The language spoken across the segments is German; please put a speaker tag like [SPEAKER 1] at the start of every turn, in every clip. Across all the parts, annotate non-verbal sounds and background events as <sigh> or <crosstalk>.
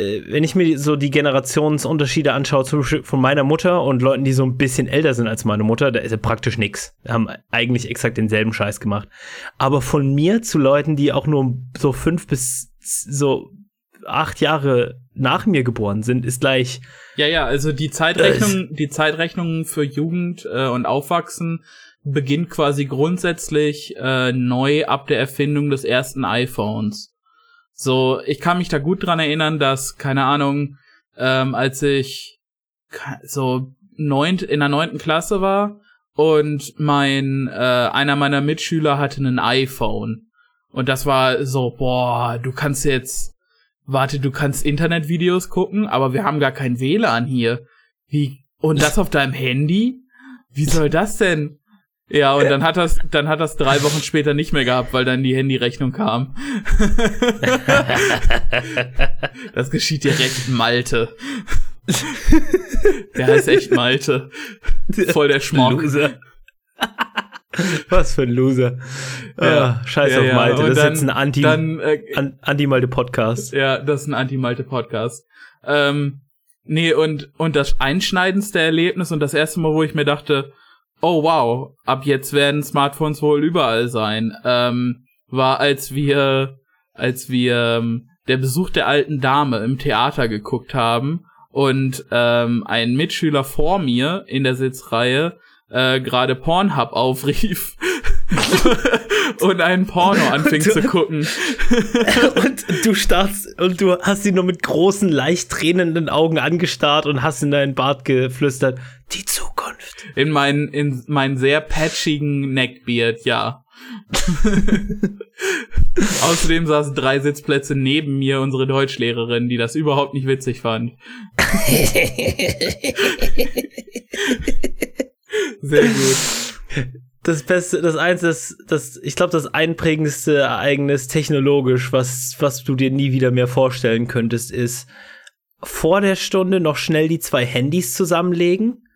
[SPEAKER 1] äh, wenn ich mir so die Generationsunterschiede anschaue, zum Beispiel von meiner Mutter und Leuten, die so ein bisschen älter sind als meine Mutter, da ist ja praktisch. Wir haben eigentlich exakt denselben Scheiß gemacht. Aber von mir zu Leuten, die auch nur so fünf bis so acht Jahre nach mir geboren sind, ist gleich.
[SPEAKER 2] Ja, ja, also die Zeitrechnung, die Zeitrechnung für Jugend äh, und Aufwachsen beginnt quasi grundsätzlich äh, neu ab der Erfindung des ersten iPhones. So, ich kann mich da gut dran erinnern, dass, keine Ahnung, ähm, als ich so neunt, in der neunten Klasse war und mein, äh, einer meiner Mitschüler hatte ein iPhone. Und das war so, boah, du kannst jetzt, warte, du kannst Internetvideos gucken, aber wir haben gar kein WLAN hier. Wie, und das auf deinem Handy? Wie soll das denn? Ja, und dann hat das, dann hat das drei Wochen später nicht mehr gehabt, weil dann die Handyrechnung kam. <laughs> das geschieht direkt Malte. Der heißt echt Malte. Voll der Schmuck.
[SPEAKER 1] Was für ein Loser. Ja, ah, scheiß ja, auf Malte. das dann, ist jetzt ein Anti, dann, äh, Anti-Malte-Podcast.
[SPEAKER 2] Ja, das ist ein Anti-Malte-Podcast. Ähm, nee, und, und das einschneidendste Erlebnis und das erste Mal, wo ich mir dachte, oh wow, ab jetzt werden Smartphones wohl überall sein, ähm, war als wir, als wir ähm, der Besuch der alten Dame im Theater geguckt haben und ähm, ein Mitschüler vor mir in der Sitzreihe äh, gerade Pornhub <laughs> aufrief <laughs> und einen Porno anfing zu gucken. <laughs>
[SPEAKER 1] und du starrst und du hast ihn nur mit großen, leicht tränenden Augen angestarrt und hast in deinen Bart geflüstert, die Zukunft.
[SPEAKER 2] In meinen, in meinen sehr patchigen Neckbeard, ja. <laughs> Außerdem saßen drei Sitzplätze neben mir unsere Deutschlehrerin, die das überhaupt nicht witzig fand. Sehr gut.
[SPEAKER 1] Das Beste, das eins, das, das, ich glaube, das einprägendste Ereignis technologisch, was, was du dir nie wieder mehr vorstellen könntest, ist vor der Stunde noch schnell die zwei Handys zusammenlegen,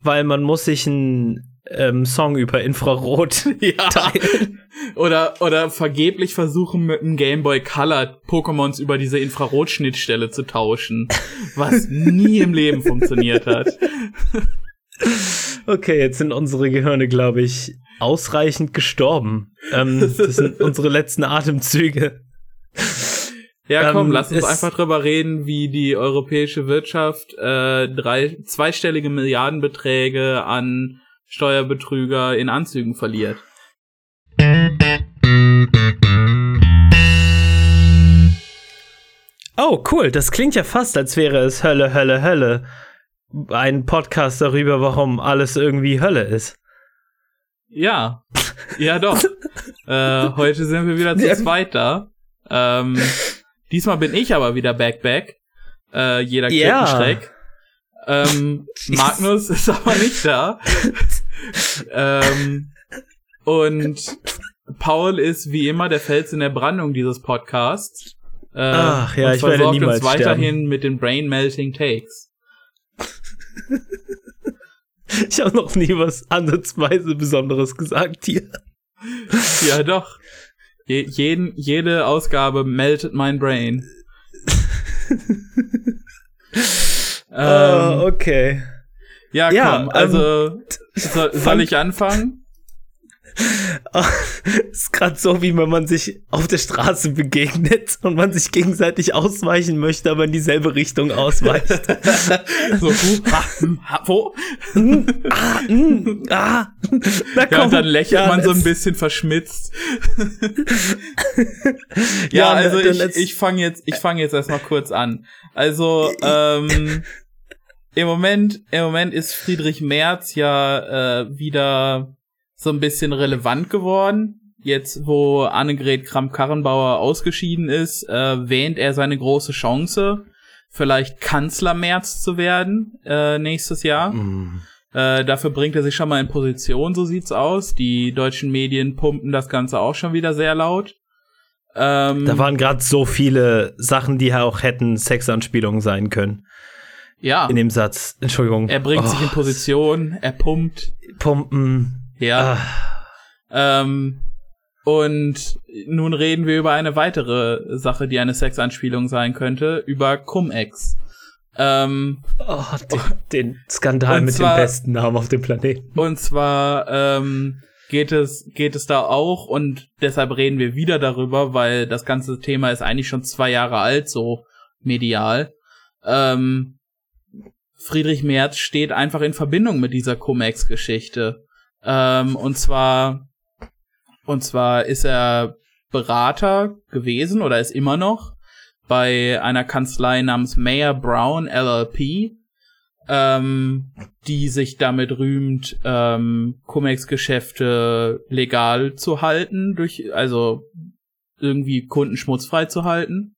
[SPEAKER 1] weil man muss sich einen ähm, Song über Infrarot <laughs> ja. teilen.
[SPEAKER 2] Oder, oder vergeblich versuchen mit einem Game Boy Color Pokémons über diese Infrarotschnittstelle zu tauschen, was nie im Leben funktioniert hat. <laughs>
[SPEAKER 1] Okay, jetzt sind unsere Gehirne, glaube ich, ausreichend gestorben. Ähm, das sind <laughs> unsere letzten Atemzüge.
[SPEAKER 2] Ja, komm, ähm, lass uns einfach drüber reden, wie die europäische Wirtschaft äh, drei, zweistellige Milliardenbeträge an Steuerbetrüger in Anzügen verliert.
[SPEAKER 1] Oh, cool. Das klingt ja fast, als wäre es Hölle, Hölle, Hölle ein Podcast darüber, warum alles irgendwie Hölle ist.
[SPEAKER 2] Ja, ja doch. <laughs> äh, heute sind wir wieder zu zweit da. Ähm, diesmal bin ich aber wieder back back. Äh, jeder Kettenschreck. Ja. Ähm, <laughs> Magnus ist aber nicht da. ähm, und Paul ist wie immer der Fels in der Brandung dieses Podcasts.
[SPEAKER 1] Äh, Ach ja, ich werde niemals uns
[SPEAKER 2] weiterhin
[SPEAKER 1] sterben.
[SPEAKER 2] mit den Brain Melting Takes. <laughs>
[SPEAKER 1] Ich habe noch nie was ansatzweise Besonderes gesagt hier.
[SPEAKER 2] Ja, doch. Je jeden, jede Ausgabe meldet mein Brain. <laughs>
[SPEAKER 1] ähm, oh, okay.
[SPEAKER 2] Ja, komm, ja, also ähm, soll, soll ich anfangen? <laughs>
[SPEAKER 1] ist gerade so, wie wenn man sich auf der Straße begegnet und man sich gegenseitig ausweichen möchte, aber in dieselbe Richtung ausweicht. <laughs> so,
[SPEAKER 2] ha, ha, wo?
[SPEAKER 1] ah, mm, ah.
[SPEAKER 2] Na, ja, und dann lächelt ja, man so ein bisschen verschmitzt. <laughs> ja, ja, also ich, ich fange jetzt, ich fange jetzt erstmal kurz an. Also, ähm, im Moment, im Moment ist Friedrich Merz ja äh, wieder so ein bisschen relevant geworden. Jetzt, wo Annegret Kramp-Karrenbauer ausgeschieden ist, äh, wähnt er seine große Chance, vielleicht Kanzler März zu werden äh, nächstes Jahr. Mm. Äh, dafür bringt er sich schon mal in Position, so sieht's aus. Die deutschen Medien pumpen das Ganze auch schon wieder sehr laut.
[SPEAKER 1] Ähm, da waren gerade so viele Sachen, die auch hätten Sexanspielungen sein können.
[SPEAKER 2] Ja.
[SPEAKER 1] In dem Satz. Entschuldigung.
[SPEAKER 2] Er bringt oh. sich in oh. Position, er pumpt.
[SPEAKER 1] Pumpen.
[SPEAKER 2] Ja. Ah. Ähm, Und nun reden wir über eine weitere Sache, die eine Sexanspielung sein könnte, über Cum-Ex. Ähm,
[SPEAKER 1] oh, den, den Skandal mit zwar, dem besten Namen auf dem Planeten.
[SPEAKER 2] Und zwar ähm, geht es geht es da auch und deshalb reden wir wieder darüber, weil das ganze Thema ist eigentlich schon zwei Jahre alt, so medial. Ähm, Friedrich Merz steht einfach in Verbindung mit dieser Cum-Ex-Geschichte. Ähm, und zwar und zwar ist er Berater gewesen oder ist immer noch bei einer Kanzlei namens Mayor Brown LLP, ähm, die sich damit rühmt, ähm, Cum-Ex-Geschäfte legal zu halten, durch, also irgendwie Kunden schmutzfrei zu halten.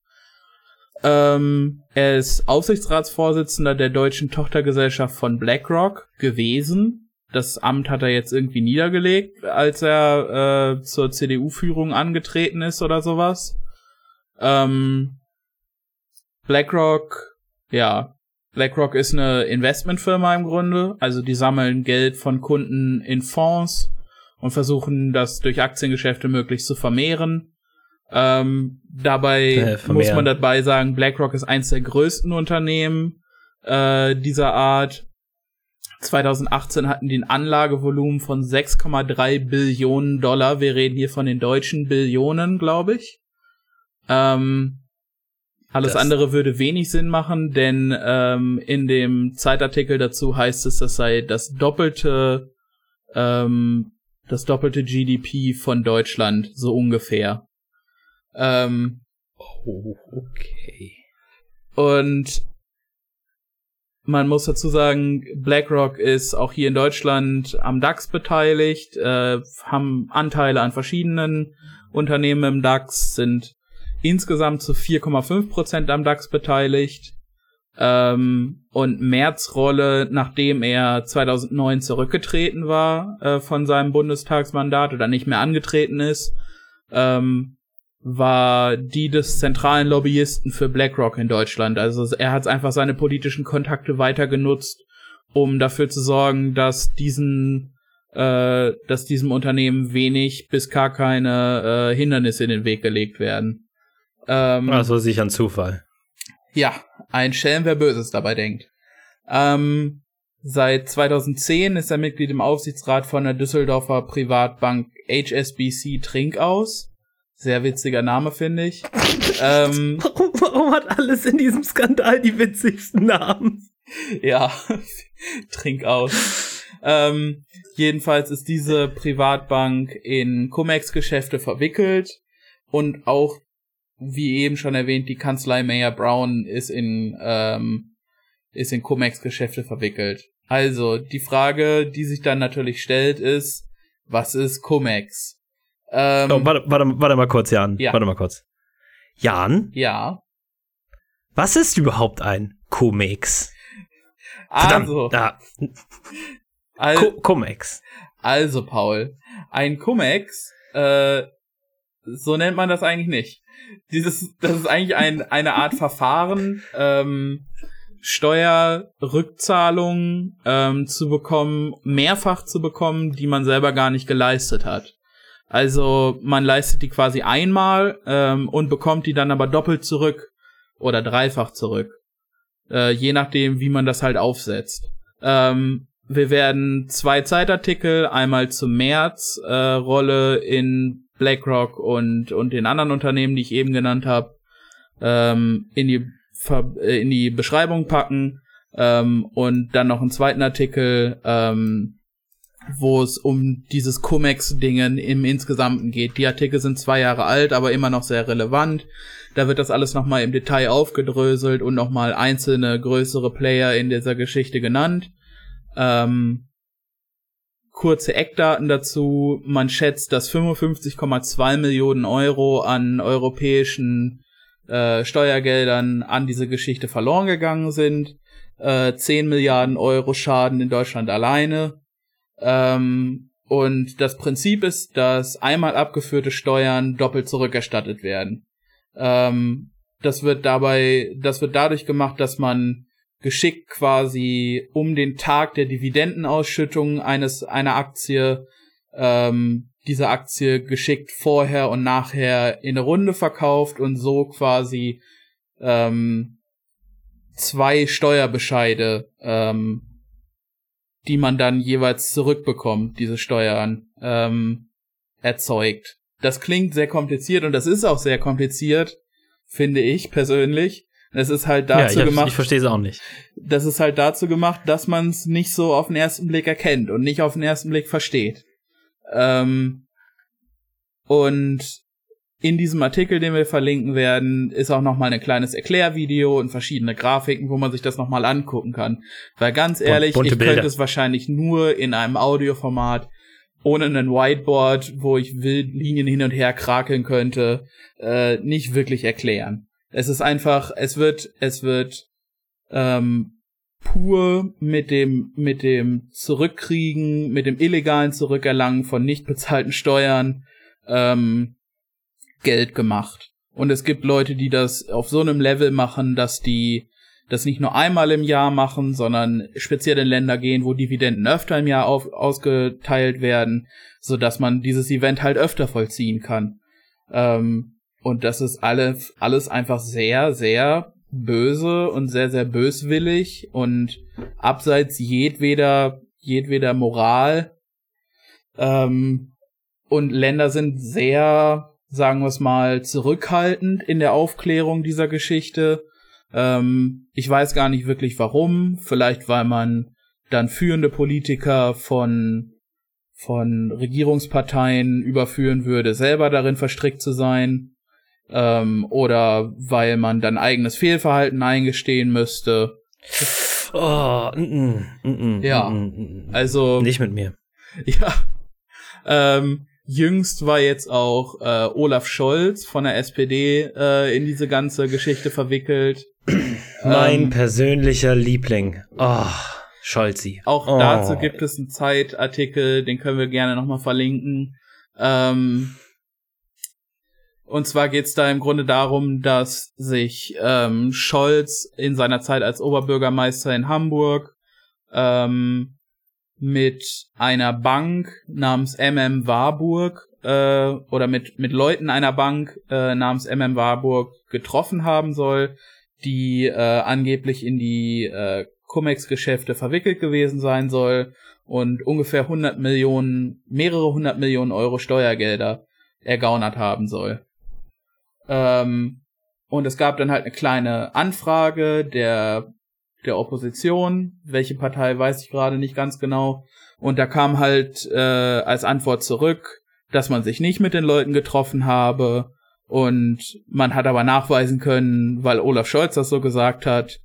[SPEAKER 2] Ähm, er ist Aufsichtsratsvorsitzender der deutschen Tochtergesellschaft von BlackRock gewesen. Das Amt hat er jetzt irgendwie niedergelegt, als er äh, zur CDU-Führung angetreten ist oder sowas. Ähm, BlackRock, ja, BlackRock ist eine Investmentfirma im Grunde. Also die sammeln Geld von Kunden in Fonds und versuchen das durch Aktiengeschäfte möglichst zu vermehren. Ähm, dabei äh, muss man dabei sagen, BlackRock ist eins der größten Unternehmen äh, dieser Art. 2018 hatten die ein Anlagevolumen von 6,3 Billionen Dollar. Wir reden hier von den deutschen Billionen, glaube ich. Ähm, alles das andere würde wenig Sinn machen, denn ähm, in dem Zeitartikel dazu heißt es, das sei das doppelte, ähm, das doppelte GDP von Deutschland, so ungefähr. Ähm,
[SPEAKER 1] oh, okay.
[SPEAKER 2] Und man muss dazu sagen, BlackRock ist auch hier in Deutschland am DAX beteiligt, äh, haben Anteile an verschiedenen Unternehmen im DAX, sind insgesamt zu 4,5% am DAX beteiligt. Ähm, und Merz Rolle, nachdem er 2009 zurückgetreten war äh, von seinem Bundestagsmandat oder nicht mehr angetreten ist, ähm, war die des zentralen Lobbyisten für BlackRock in Deutschland. Also er hat einfach seine politischen Kontakte weiter genutzt, um dafür zu sorgen, dass diesen, äh, dass diesem Unternehmen wenig bis gar keine äh, Hindernisse in den Weg gelegt werden.
[SPEAKER 1] Ähm, also sicher ein Zufall.
[SPEAKER 2] Ja, ein Schelm, wer Böses dabei denkt. Ähm, seit 2010 ist er Mitglied im Aufsichtsrat von der Düsseldorfer Privatbank HSBC Trinkaus. Sehr witziger Name, finde ich.
[SPEAKER 1] ähm, <laughs> warum, warum hat alles in diesem Skandal die witzigsten Namen?
[SPEAKER 2] Ja, <laughs> Trinkaus. ähm, jedenfalls ist diese Privatbank in Cum-Ex-Geschäfte verwickelt und auch, wie eben schon erwähnt, die Kanzlei Mayer Brown ist in ähm, ist in Cum-Ex-Geschäfte verwickelt. Also die Frage, die sich dann natürlich stellt, ist, was ist Cum-Ex?
[SPEAKER 1] Ähm, oh, warte, warte, warte mal kurz, Jan. Ja. Warte mal kurz. Jan?
[SPEAKER 2] Ja.
[SPEAKER 1] Was ist überhaupt ein Comex?
[SPEAKER 2] Also. Da.
[SPEAKER 1] Al Comex.
[SPEAKER 2] Also, Paul. Ein Comex, äh, so nennt man das eigentlich nicht. Dieses, das ist eigentlich ein, eine Art Verfahren, ähm, Steuerrückzahlungen ähm, zu bekommen, mehrfach zu bekommen, die man selber gar nicht geleistet hat. Also man leistet die quasi einmal ähm, und bekommt die dann aber doppelt zurück oder dreifach zurück. Äh, je nachdem, wie man das halt aufsetzt. Ähm, wir werden zwei Zeitartikel, einmal zum März äh, in BlackRock und, und den anderen Unternehmen, die ich eben genannt habe, ähm, in, die, äh, in die Beschreibung packen. Ähm, und dann noch einen zweiten Artikel ähm, wo es um dieses Cum-Ex-Dingen im Insgesamten geht. Die Artikel sind zwei Jahre alt, aber immer noch sehr relevant. Da wird das alles nochmal im Detail aufgedröselt und nochmal einzelne größere Player in dieser Geschichte genannt. Ähm, kurze Eckdaten dazu. Man schätzt, dass 55,2 Millionen Euro an europäischen äh, Steuergeldern an diese Geschichte verloren gegangen sind. Äh, 10 Milliarden Euro Schaden in Deutschland alleine. Ähm, und das Prinzip ist, dass einmal abgeführte Steuern doppelt zurückerstattet werden. Ähm, das wird dabei, das wird dadurch gemacht, dass man geschickt quasi um den Tag der Dividendenausschüttung eines einer Aktie ähm, diese Aktie geschickt vorher und nachher in eine Runde verkauft und so quasi ähm, zwei Steuerbescheide, ähm, die man dann jeweils zurückbekommt, diese Steuern, ähm, erzeugt. Das klingt sehr kompliziert und das ist auch sehr kompliziert, finde ich persönlich. Es ist halt dazu
[SPEAKER 1] ja, ich
[SPEAKER 2] gemacht.
[SPEAKER 1] Ich verstehe es auch nicht.
[SPEAKER 2] Das ist halt dazu gemacht, dass man es nicht so auf den ersten Blick erkennt und nicht auf den ersten Blick versteht. Ähm, und in diesem Artikel, den wir verlinken werden, ist auch noch mal ein kleines Erklärvideo und verschiedene Grafiken, wo man sich das noch mal angucken kann. Weil ganz ehrlich,
[SPEAKER 1] Bunte
[SPEAKER 2] ich
[SPEAKER 1] Bilder.
[SPEAKER 2] könnte es wahrscheinlich nur in einem Audioformat ohne einen Whiteboard, wo ich wild Linien hin und her krakeln könnte, äh, nicht wirklich erklären. Es ist einfach, es wird, es wird ähm, pur mit dem, mit dem Zurückkriegen, mit dem illegalen Zurückerlangen von nicht bezahlten Steuern ähm, Geld gemacht. Und es gibt Leute, die das auf so einem Level machen, dass die das nicht nur einmal im Jahr machen, sondern speziell in Länder gehen, wo Dividenden öfter im Jahr auf, ausgeteilt werden, so dass man dieses Event halt öfter vollziehen kann. Ähm, und das ist alles, alles einfach sehr, sehr böse und sehr, sehr böswillig und abseits jedweder, jedweder Moral. Ähm, und Länder sind sehr, sagen wir es mal, zurückhaltend in der Aufklärung dieser Geschichte. Ähm, ich weiß gar nicht wirklich warum. Vielleicht weil man dann führende Politiker von von Regierungsparteien überführen würde, selber darin verstrickt zu sein, ähm, oder weil man dann eigenes Fehlverhalten eingestehen müsste.
[SPEAKER 1] Oh, mm, mm, mm,
[SPEAKER 2] Ja.
[SPEAKER 1] mm, mm, mm.
[SPEAKER 2] Also
[SPEAKER 1] nicht mit mir. <laughs>
[SPEAKER 2] Ja. Ähm, jüngst war jetzt auch äh, Olaf Scholz von der SPD äh, in diese ganze Geschichte verwickelt. <clears throat>
[SPEAKER 1] Mein
[SPEAKER 2] Ähm,
[SPEAKER 1] persönlicher Liebling. Oh, Scholzi.
[SPEAKER 2] Auch
[SPEAKER 1] oh.
[SPEAKER 2] dazu gibt es einen Zeitartikel, den können wir gerne nochmal verlinken. Ähm, und zwar geht's da im Grunde darum, dass sich ähm, Scholz in seiner Zeit als Oberbürgermeister in Hamburg ähm, mit einer Bank namens MM Warburg äh, oder mit, mit Leuten einer Bank äh, namens MM Warburg getroffen haben soll, die äh, angeblich in die äh, Cum-Ex-Geschäfte verwickelt gewesen sein soll und ungefähr 100 Millionen, mehrere hundert Millionen Euro Steuergelder ergaunert haben soll. Ähm, und es gab dann halt eine kleine Anfrage der, der Opposition, welche Partei weiß ich gerade nicht ganz genau. Und da kam halt äh, als Antwort zurück, dass man sich nicht mit den Leuten getroffen habe. Und man hat aber nachweisen können, weil Olaf Scholz das so gesagt hat,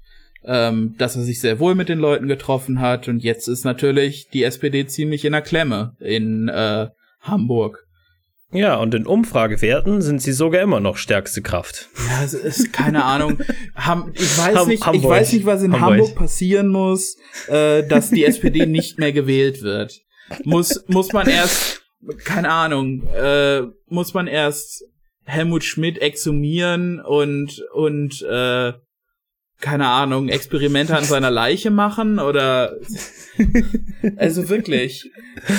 [SPEAKER 2] ähm, dass er sich sehr wohl mit den Leuten getroffen hat. Und jetzt ist natürlich die SPD ziemlich in der Klemme in äh, Hamburg.
[SPEAKER 1] Ja, und in Umfragewerten sind sie sogar immer noch stärkste Kraft.
[SPEAKER 2] Ja, es ist keine Ahnung. Ham, ich weiß
[SPEAKER 1] Ham-
[SPEAKER 2] nicht, ich weiß nicht, was in
[SPEAKER 1] Hamburg.
[SPEAKER 2] Hamburg passieren muss, äh, dass die SPD nicht mehr gewählt wird. Muss muss man erst, keine Ahnung, äh, muss man erst Helmut Schmidt exhumieren und und äh, keine Ahnung, Experimente an seiner Leiche machen oder <laughs> also wirklich.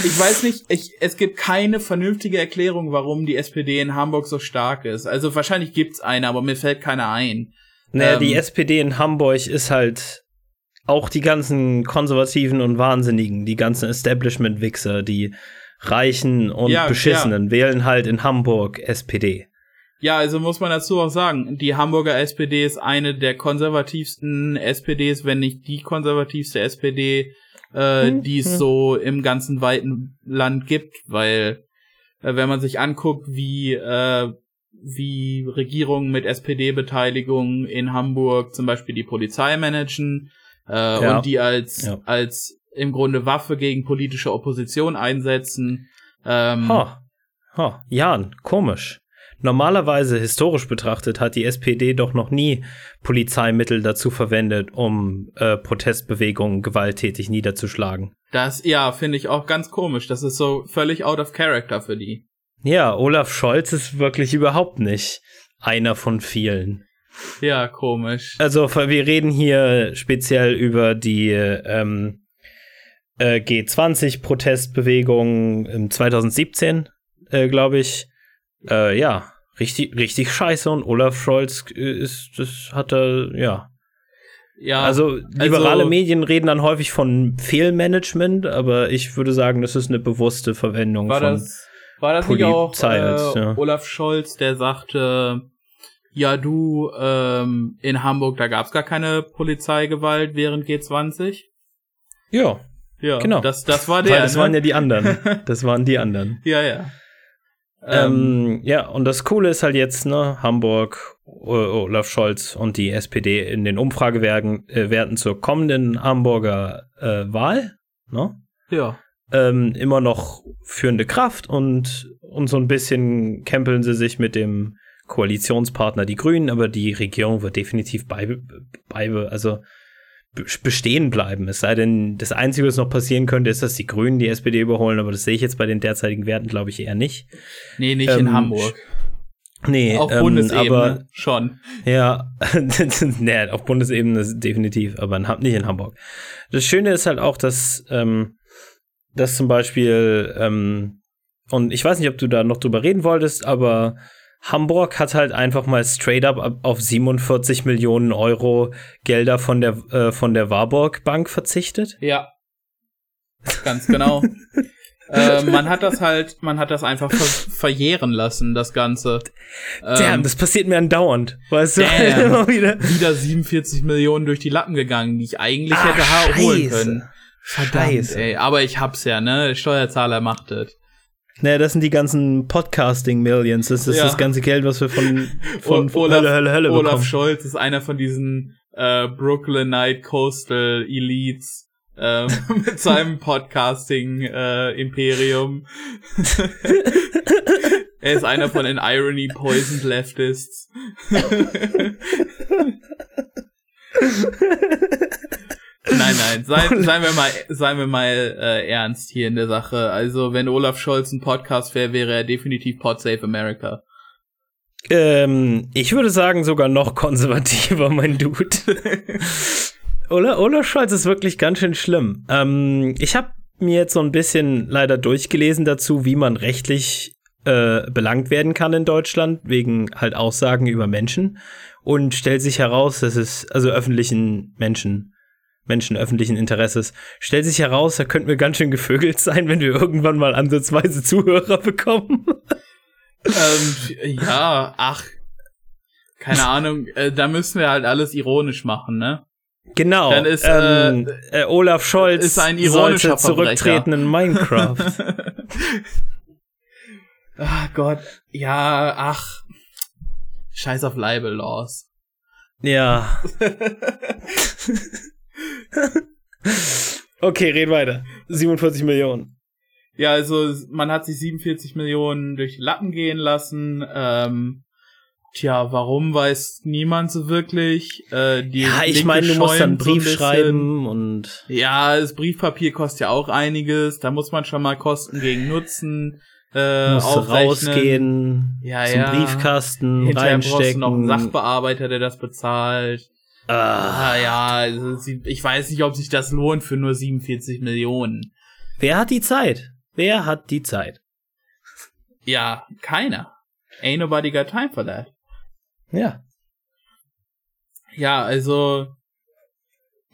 [SPEAKER 2] Ich weiß nicht, ich, es gibt keine vernünftige Erklärung, warum die SPD in Hamburg so stark ist. Also wahrscheinlich gibt's eine, aber mir fällt keine ein.
[SPEAKER 1] Naja,
[SPEAKER 2] Ähm.
[SPEAKER 1] die SPD in Hamburg ist halt auch die ganzen Konservativen und Wahnsinnigen, die ganzen Establishment-Wichser, die Reichen und
[SPEAKER 2] Ja,
[SPEAKER 1] Beschissenen wählen halt in Hamburg SPD.
[SPEAKER 2] Ja, also muss man dazu auch sagen, die Hamburger SPD ist eine der konservativsten SPDs, wenn nicht die konservativste SPD, äh,
[SPEAKER 1] Hm,
[SPEAKER 2] die es
[SPEAKER 1] hm.
[SPEAKER 2] so im ganzen weiten Land gibt, weil äh, wenn man sich anguckt, wie äh, wie Regierungen mit SPD-Beteiligung in Hamburg zum Beispiel die Polizei managen äh,
[SPEAKER 1] Ja.
[SPEAKER 2] und die als
[SPEAKER 1] Ja.
[SPEAKER 2] als im Grunde Waffe gegen politische Opposition einsetzen. Ähm,
[SPEAKER 1] Ha. Ha. Jan, komisch. Normalerweise, historisch betrachtet, hat die SPD doch noch nie Polizeimittel dazu verwendet, um äh, Protestbewegungen gewalttätig niederzuschlagen.
[SPEAKER 2] Das, ja, finde ich auch ganz komisch. Das ist so völlig out of character für die.
[SPEAKER 1] Ja, Olaf Scholz ist wirklich überhaupt nicht einer von vielen.
[SPEAKER 2] Ja, komisch.
[SPEAKER 1] Also wir reden hier speziell über die ähm, äh, G20-Protestbewegung im 2017, äh, glaube ich, äh, ja, richtig, richtig scheiße und Olaf Scholz äh, ist, das hat er, ja. Ja, also liberale also, Medien reden dann häufig von Fehlmanagement, aber ich würde sagen, das ist eine bewusste Verwendung
[SPEAKER 2] war
[SPEAKER 1] von
[SPEAKER 2] das, war das nicht auch äh, ja. Olaf Scholz, der sagte, ja du, ähm, in Hamburg, da gab's gar keine Polizeigewalt während G20?
[SPEAKER 1] Ja. Ja, genau.
[SPEAKER 2] Das, das war der. Weil
[SPEAKER 1] das ne? waren ja die anderen. <laughs> Das waren die anderen.
[SPEAKER 2] ja, ja.
[SPEAKER 1] Ähm, ja, und das Coole ist halt jetzt, ne, Hamburg, Olaf Scholz und die SPD in den Umfragewerten äh, Werten zur kommenden Hamburger äh, Wahl, ne?
[SPEAKER 2] Ja.
[SPEAKER 1] Ähm, immer noch führende Kraft und, und so ein bisschen kämpeln sie sich mit dem Koalitionspartner die Grünen, aber die Regierung wird definitiv bei, bei also bestehen bleiben. Es sei denn, das Einzige, was noch passieren könnte, ist, dass die Grünen die SPD überholen, aber das sehe ich jetzt bei den derzeitigen Werten, glaube ich, eher nicht.
[SPEAKER 2] Nee, nicht ähm, in Hamburg.
[SPEAKER 1] Nee,
[SPEAKER 2] auf ähm, Bundesebene aber, schon.
[SPEAKER 1] Ja, <laughs> nee, auf Bundesebene definitiv, aber nicht in Hamburg. Das Schöne ist halt auch, dass, ähm, dass zum Beispiel, ähm, und ich weiß nicht, ob du da noch drüber reden wolltest, aber Hamburg hat halt einfach mal straight up auf 47 Millionen Euro Gelder von der, äh, von der Warburg Bank verzichtet.
[SPEAKER 2] Ja. Ganz genau. <laughs> äh, man hat das halt, man hat das einfach ver verjähren lassen, das Ganze.
[SPEAKER 1] Ähm, Damn, das passiert mir andauernd, weißt
[SPEAKER 2] du? Damn, <laughs> wieder. wieder 47 Millionen durch die Lappen gegangen, die ich eigentlich Ach, hätte holen können. Verdammt, Scheiße. ey. Aber ich hab's ja, ne? Steuerzahler macht das.
[SPEAKER 1] Naja, das sind die ganzen Podcasting-Millions. Das ist ja. das ganze Geld, was wir von, von, von
[SPEAKER 2] Olaf, Hölle, Hölle, Hölle bekommen. Olaf Scholz ist einer von diesen äh, Brooklynite Coastal Elites äh, <laughs> mit seinem Podcasting-Imperium. Äh, <laughs> er ist einer von den Irony Poisoned Leftists. <laughs> Nein, nein, seien, <laughs> seien wir mal, seien wir mal äh, ernst hier in der Sache. Also, wenn Olaf Scholz ein Podcast wäre, wäre er definitiv Pod Save America.
[SPEAKER 1] Ähm, ich würde sagen, sogar noch konservativer, <laughs> mein Dude. Olaf, Olaf Scholz ist wirklich ganz schön schlimm. Ähm, ich habe mir jetzt so ein bisschen leider durchgelesen dazu, wie man rechtlich äh, belangt werden kann in Deutschland, wegen halt Aussagen über Menschen. Und stellt sich heraus, dass es, also öffentlichen Menschen, Menschen öffentlichen Interesses. Stellt sich heraus, da könnten wir ganz schön gevögelt sein, wenn wir irgendwann mal ansatzweise Zuhörer bekommen.
[SPEAKER 2] ähm, ja, ach, keine Ahnung, äh, da müssen wir halt alles ironisch machen, ne?
[SPEAKER 1] Genau. Dann ist ähm, äh, äh, Olaf Scholz
[SPEAKER 2] ist ein ironischer
[SPEAKER 1] zurücktreten in Minecraft.
[SPEAKER 2] ach <laughs> Gott, ja, ach, Scheiß auf Libel Laws.
[SPEAKER 1] Ja. <laughs> <laughs> okay, red weiter. 47 Millionen.
[SPEAKER 2] Ja, also man hat sich 47 Millionen durch die Lappen gehen lassen. Ähm, tja, warum weiß niemand so wirklich. Äh, die
[SPEAKER 1] ja, ich meine, du musst dann einen Brief so schreiben und.
[SPEAKER 2] Ja, das Briefpapier kostet ja auch einiges. Da muss man schon mal Kosten gegen Nutzen äh,
[SPEAKER 1] musst
[SPEAKER 2] aufrechnen.
[SPEAKER 1] rausgehen,
[SPEAKER 2] ja,
[SPEAKER 1] zum
[SPEAKER 2] ja.
[SPEAKER 1] Briefkasten Hinterher reinstecken.
[SPEAKER 2] noch einen Sachbearbeiter, der das bezahlt. Ah, ja, also ich weiß nicht, ob sich das lohnt für nur 47 Millionen.
[SPEAKER 1] Wer hat die Zeit? Wer hat die Zeit?
[SPEAKER 2] Ja, keiner. Ain't nobody got time for that.
[SPEAKER 1] Ja.
[SPEAKER 2] Ja, also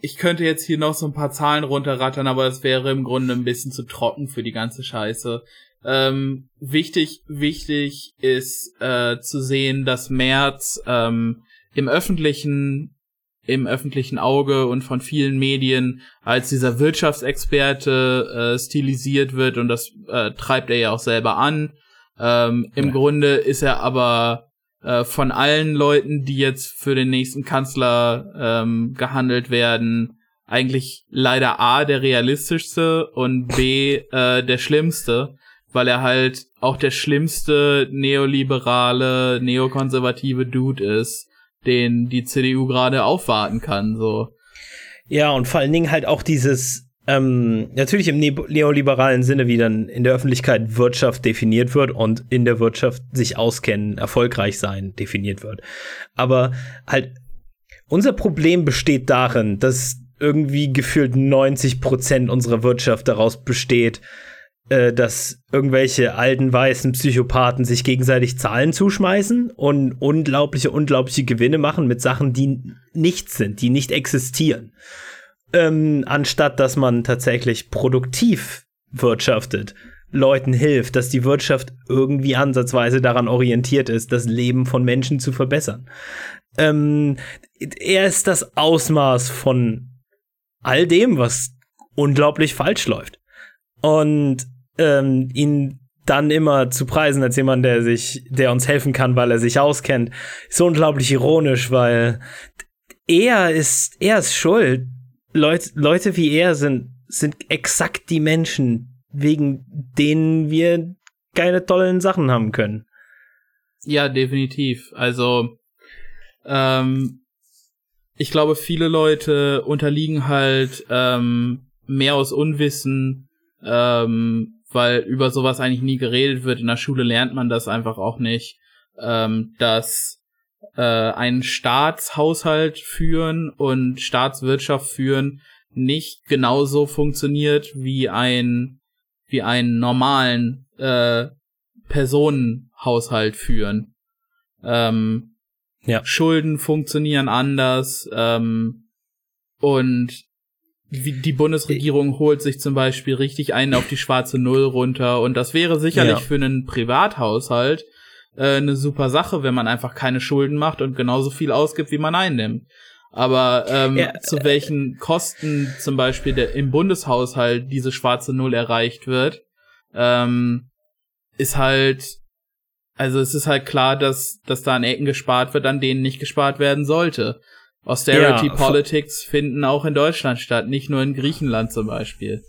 [SPEAKER 2] ich könnte jetzt hier noch so ein paar Zahlen runterrattern, aber es wäre im Grunde ein bisschen zu trocken für die ganze Scheiße. Ähm, wichtig, wichtig ist äh, zu sehen, dass März ähm, im öffentlichen im öffentlichen Auge und von vielen Medien als dieser Wirtschaftsexperte äh, stilisiert wird und das äh, treibt er ja auch selber an. Ähm, Im ja. Grunde ist er aber äh, von allen Leuten, die jetzt für den nächsten Kanzler ähm, gehandelt werden, eigentlich leider A der realistischste und B äh, der schlimmste, weil er halt auch der schlimmste neoliberale, neokonservative Dude ist den die CDU gerade aufwarten kann, so.
[SPEAKER 1] Ja, und vor allen Dingen halt auch dieses, ähm, natürlich im ne neoliberalen Sinne, wie dann in der Öffentlichkeit Wirtschaft definiert wird und in der Wirtschaft sich auskennen, erfolgreich sein definiert wird. Aber halt, unser Problem besteht darin, dass irgendwie gefühlt 90 Prozent unserer Wirtschaft daraus besteht, äh, dass irgendwelche alten weißen Psychopathen sich gegenseitig Zahlen zuschmeißen und unglaubliche, unglaubliche Gewinne machen mit Sachen, die nichts sind, die nicht existieren. Ähm, anstatt dass man tatsächlich produktiv wirtschaftet, Leuten hilft, dass die Wirtschaft irgendwie ansatzweise daran orientiert ist, das Leben von Menschen zu verbessern. Ähm, er ist das Ausmaß von all dem, was unglaublich falsch läuft. Und ähm, ihn dann immer zu preisen als jemand, der sich, der uns helfen kann, weil er sich auskennt, ist unglaublich ironisch, weil er ist, er ist schuld. Leute, Leute wie er sind, sind exakt die Menschen, wegen denen wir keine tollen Sachen haben können.
[SPEAKER 2] Ja, definitiv. Also, ähm, ich glaube, viele Leute unterliegen halt ähm, mehr aus Unwissen, ähm, weil über sowas eigentlich nie geredet wird. In der Schule lernt man das einfach auch nicht, ähm, dass äh, einen Staatshaushalt führen und Staatswirtschaft führen nicht genauso funktioniert wie ein wie einen normalen äh, Personenhaushalt führen. Ähm, ja. Schulden funktionieren anders ähm, und wie die Bundesregierung holt sich zum Beispiel richtig einen auf die schwarze Null runter und das wäre sicherlich ja. für einen Privathaushalt äh, eine super Sache, wenn man einfach keine Schulden macht und genauso viel ausgibt, wie man einnimmt. Aber ähm, ja, zu welchen Kosten zum Beispiel der, im Bundeshaushalt diese schwarze Null erreicht wird, ähm, ist halt, also es ist halt klar, dass, dass da an Ecken gespart wird, an denen nicht gespart werden sollte. Austerity ja, Politics finden auch in Deutschland statt, nicht nur in Griechenland zum Beispiel.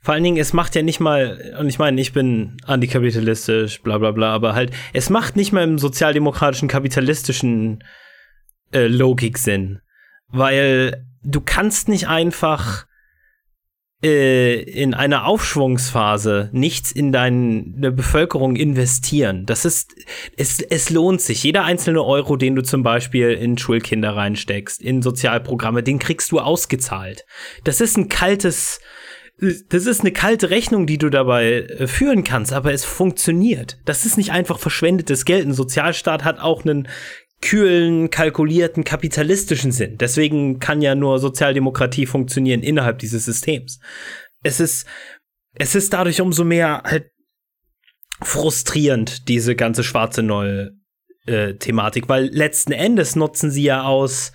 [SPEAKER 1] Vor allen Dingen, es macht ja nicht mal, und ich meine, ich bin antikapitalistisch, bla bla bla, aber halt, es macht nicht mal im sozialdemokratischen, kapitalistischen äh, Logik Sinn. Weil du kannst nicht einfach äh, in einer Aufschwungsphase nichts in deine Bevölkerung investieren. Das ist, es, es lohnt sich. Jeder einzelne Euro, den du zum Beispiel in Schulkinder reinsteckst, in Sozialprogramme, den kriegst du ausgezahlt. Das ist ein kaltes, das ist eine kalte Rechnung, die du dabei äh, führen kannst, aber es funktioniert. Das ist nicht einfach verschwendetes Geld. Ein Sozialstaat hat auch einen kühlen, kalkulierten, kapitalistischen Sinn. Deswegen kann ja nur Sozialdemokratie funktionieren innerhalb dieses Systems. Es ist, es ist dadurch umso mehr halt frustrierend, diese ganze schwarze Null äh, weil letzten Endes nutzen sie ja aus,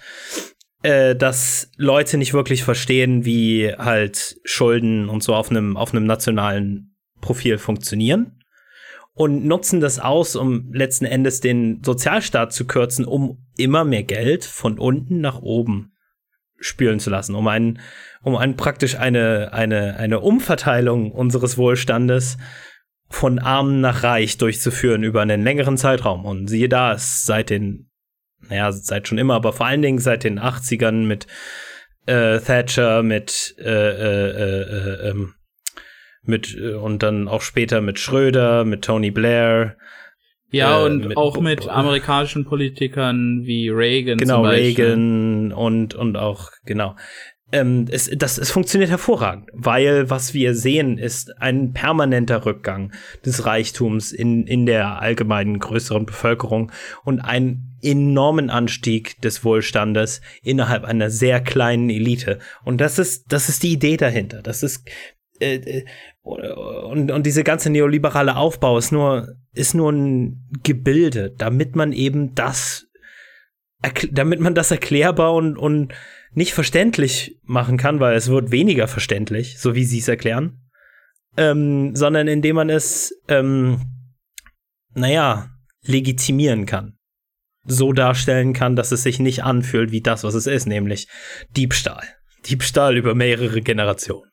[SPEAKER 1] äh, dass Leute nicht wirklich verstehen, wie halt Schulden und so auf einem auf einem nationalen Profil funktionieren und nutzen das aus, um letzten Endes den Sozialstaat zu kürzen, um immer mehr Geld von unten nach oben spülen zu lassen, um einen, um einen praktisch eine, eine, eine Umverteilung unseres Wohlstandes von arm nach reich durchzuführen über einen längeren Zeitraum. Und siehe da, es seit den, naja, seit schon immer, aber vor allen Dingen seit den 80ern mit äh, Thatcher, mit äh, äh, äh, äh ähm, mit äh, und dann auch später mit Schröder, mit Tony Blair.
[SPEAKER 2] Ja, äh, und mit, auch mit amerikanischen Politikern wie Reagan.
[SPEAKER 1] Genau, Reagan und, und auch, genau. Ähm, es, das, es funktioniert hervorragend, weil was wir sehen, ist ein permanenter Rückgang des Reichtums in, in der allgemeinen größeren Bevölkerung und einen enormen Anstieg des Wohlstandes innerhalb einer sehr kleinen Elite. Und das ist, das ist die Idee dahinter. Das ist, äh, äh und, und diese ganze neoliberale Aufbau ist nur, ist nur ein Gebilde, damit man eben das, damit man das erklärbar und, und nicht verständlich machen kann, weil es wird weniger verständlich, so wie sie es erklären, ähm, sondern indem man es, ähm, naja, legitimieren kann. So darstellen kann, dass es sich nicht anfühlt wie das, was es ist, nämlich Diebstahl. Diebstahl über mehrere Generationen.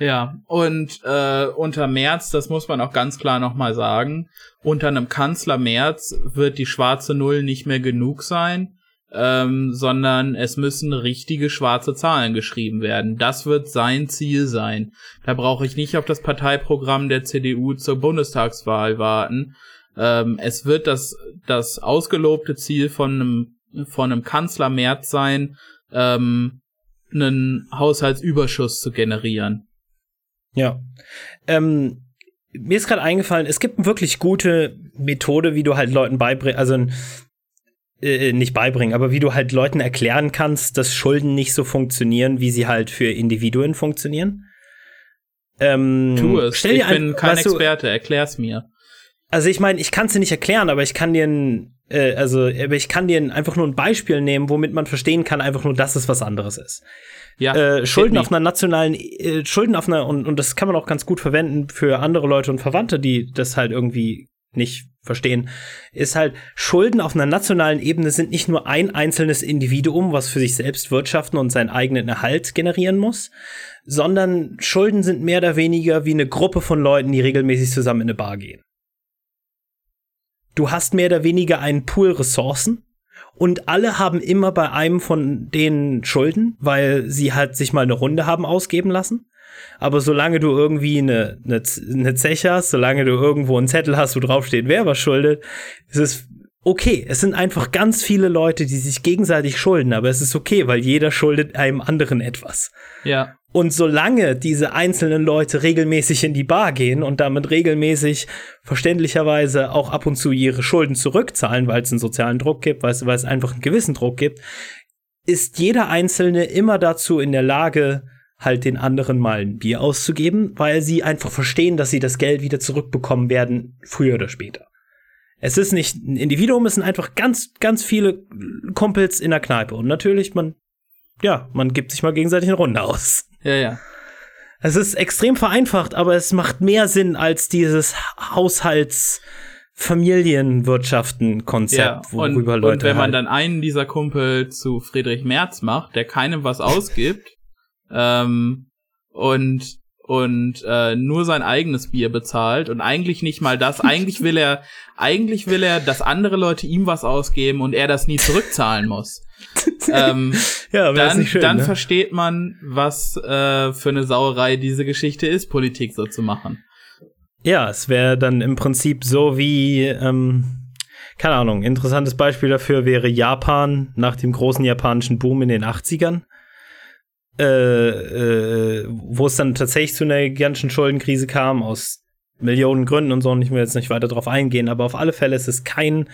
[SPEAKER 2] Ja, und äh, unter Merz, das muss man auch ganz klar nochmal sagen, unter einem Kanzler Merz wird die schwarze Null nicht mehr genug sein, ähm, sondern es müssen richtige schwarze Zahlen geschrieben werden. Das wird sein Ziel sein. Da brauche ich nicht auf das Parteiprogramm der CDU zur Bundestagswahl warten. Ähm, es wird das, das ausgelobte Ziel von einem, von einem Kanzler Merz sein, ähm, einen Haushaltsüberschuss zu generieren.
[SPEAKER 1] Ja. Ähm, mir ist gerade eingefallen, es gibt eine wirklich gute Methode, wie du halt Leuten beibringst, also äh, nicht beibringen, aber wie du halt Leuten erklären kannst, dass Schulden nicht so funktionieren, wie sie halt für Individuen funktionieren.
[SPEAKER 2] Ähm, tu es. ich bin kein Experte, du, erklär's mir.
[SPEAKER 1] Also ich meine, ich kann es dir nicht erklären, aber ich kann dir ein, äh, also aber ich kann dir einfach nur ein Beispiel nehmen, womit man verstehen kann, einfach nur, dass es was anderes ist. Ja, äh, Schulden auf einer nationalen, äh, Schulden auf einer, und, und das kann man auch ganz gut verwenden für andere Leute und Verwandte, die das halt irgendwie nicht verstehen, ist halt, Schulden auf einer nationalen Ebene sind nicht nur ein einzelnes Individuum, was für sich selbst wirtschaften und seinen eigenen Erhalt generieren muss, sondern Schulden sind mehr oder weniger wie eine Gruppe von Leuten, die regelmäßig zusammen in eine Bar gehen. Du hast mehr oder weniger einen Pool Ressourcen und alle haben immer bei einem von denen Schulden, weil sie halt sich mal eine Runde haben ausgeben lassen. Aber solange du irgendwie eine, eine, eine Zeche hast, solange du irgendwo einen Zettel hast, wo draufsteht, wer was schuldet, ist es okay. Es sind einfach ganz viele Leute, die sich gegenseitig schulden, aber es ist okay, weil jeder schuldet einem anderen etwas.
[SPEAKER 2] Ja.
[SPEAKER 1] Und solange diese einzelnen Leute regelmäßig in die Bar gehen und damit regelmäßig verständlicherweise auch ab und zu ihre Schulden zurückzahlen, weil es einen sozialen Druck gibt, weil es, einfach einen gewissen Druck gibt, ist jeder Einzelne immer dazu in der Lage, halt den anderen mal ein Bier auszugeben, weil sie einfach verstehen, dass sie das Geld wieder zurückbekommen werden, früher oder später. Es ist nicht ein Individuum, es sind einfach ganz, ganz viele Kumpels in der Kneipe. Und natürlich, man, ja, man gibt sich mal gegenseitig eine Runde aus.
[SPEAKER 2] Ja, ja.
[SPEAKER 1] Es ist extrem vereinfacht, aber es macht mehr Sinn als dieses Haushalts- Familienwirtschaften-Konzept,
[SPEAKER 2] ja, worüber und, Leute. Und wenn man halt dann einen dieser Kumpel zu Friedrich Merz macht, der keinem was ausgibt, <laughs> ähm, und und äh, nur sein eigenes Bier bezahlt und eigentlich nicht mal das. Eigentlich will er, eigentlich will er, dass andere Leute ihm was ausgeben und er das nie zurückzahlen muss. <laughs> ähm, ja, dann, schön, dann ne? versteht man, was äh, für eine Sauerei diese Geschichte ist, Politik so zu machen.
[SPEAKER 1] Ja, es wäre dann im Prinzip so wie, ähm, keine Ahnung, interessantes Beispiel dafür wäre Japan nach dem großen japanischen Boom in den 80ern äh, äh, wo es dann tatsächlich zu einer ganzen Schuldenkrise kam, aus Millionen Gründen und so, und ich will jetzt nicht weiter darauf eingehen, aber auf alle Fälle ist es kein,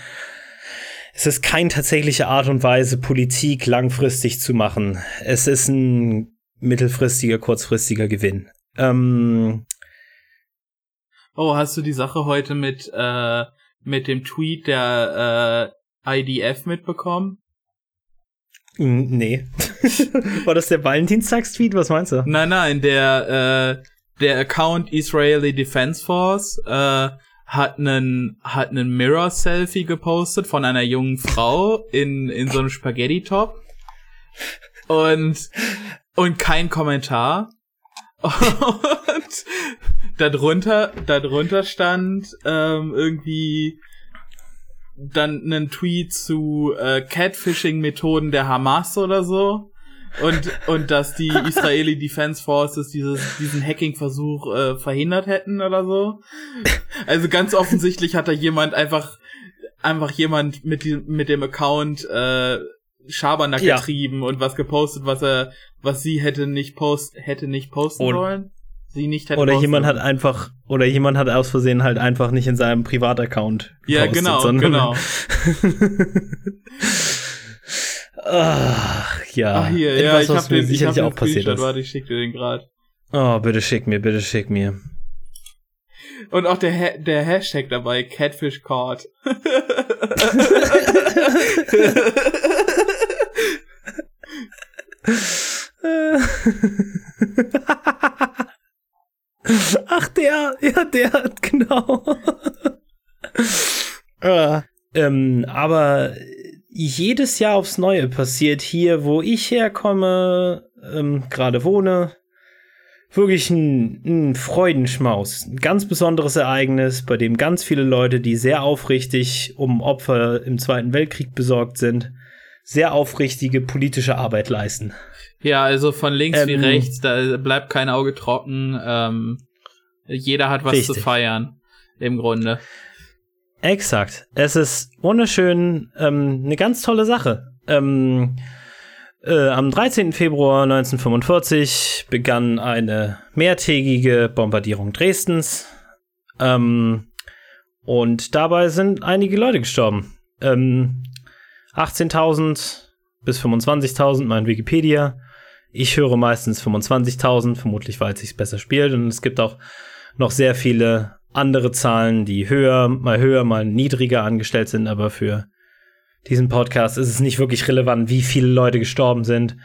[SPEAKER 1] es ist keine tatsächliche Art und Weise, Politik langfristig zu machen. Es ist ein mittelfristiger, kurzfristiger Gewinn. Ähm,
[SPEAKER 2] oh, hast du die Sache heute mit, äh, mit dem Tweet der äh, IDF mitbekommen?
[SPEAKER 1] Nee. <laughs> War das der Valentinstagstweet? Was meinst du?
[SPEAKER 2] Nein, nein, der, äh, der Account Israeli Defense Force äh, hat einen hat einen Mirror Selfie gepostet von einer jungen Frau in in so einem Spaghetti Top und und kein Kommentar und darunter darunter stand ähm, irgendwie dann einen Tweet zu äh, Catfishing-Methoden der Hamas oder so. Und, und dass die Israeli Defense Forces dieses, diesen Hacking-Versuch äh, verhindert hätten oder so. Also ganz offensichtlich hat da jemand einfach, einfach jemand mit, die, mit dem Account äh, Schabernack ja. getrieben und was gepostet, was er, was sie hätte nicht post, hätte nicht posten und, sollen
[SPEAKER 1] sie nicht hätte Oder jemand hat einfach, oder jemand hat aus Versehen halt einfach nicht in seinem Privataccount
[SPEAKER 2] Ja, genau, genau. <laughs>
[SPEAKER 1] Ach, ja.
[SPEAKER 2] Ach, hier, Etwas, ja, ich hab den, sicherlich ich hab auch passiert ist. Warte, ich schick dir den grad.
[SPEAKER 1] Oh, bitte schick mir, bitte schick mir.
[SPEAKER 2] Und auch der, ha der Hashtag dabei, Catfish Caught. <laughs>
[SPEAKER 1] Ach, der, ja, der, genau. äh, ähm, aber jedes Jahr aufs Neue passiert hier, wo ich herkomme, ähm, gerade wohne, wirklich ein, ein Freudenschmaus. Ein ganz besonderes Ereignis, bei dem ganz viele Leute, die sehr aufrichtig um Opfer im Zweiten Weltkrieg besorgt sind, sehr aufrichtige politische Arbeit leisten.
[SPEAKER 2] Ja, also von links ähm, wie rechts, da bleibt kein Auge trocken. Ähm, jeder hat was richtig. zu feiern, im Grunde.
[SPEAKER 1] Exakt. Es ist wunderschön, ähm, eine ganz tolle Sache. Ähm, Äh, am 13. Februar 1945 begann eine mehrtägige Bombardierung Dresdens. Ähm, und dabei sind einige Leute gestorben. Ähm, 18.000 bis 25.000, mein Wikipedia. Ich höre meistens 25.000, vermutlich weil es sich besser spielt. Und es gibt auch noch sehr viele andere Zahlen, die höher, mal höher, mal niedriger angestellt sind. Aber für diesen Podcast ist es nicht wirklich relevant, wie viele Leute gestorben sind.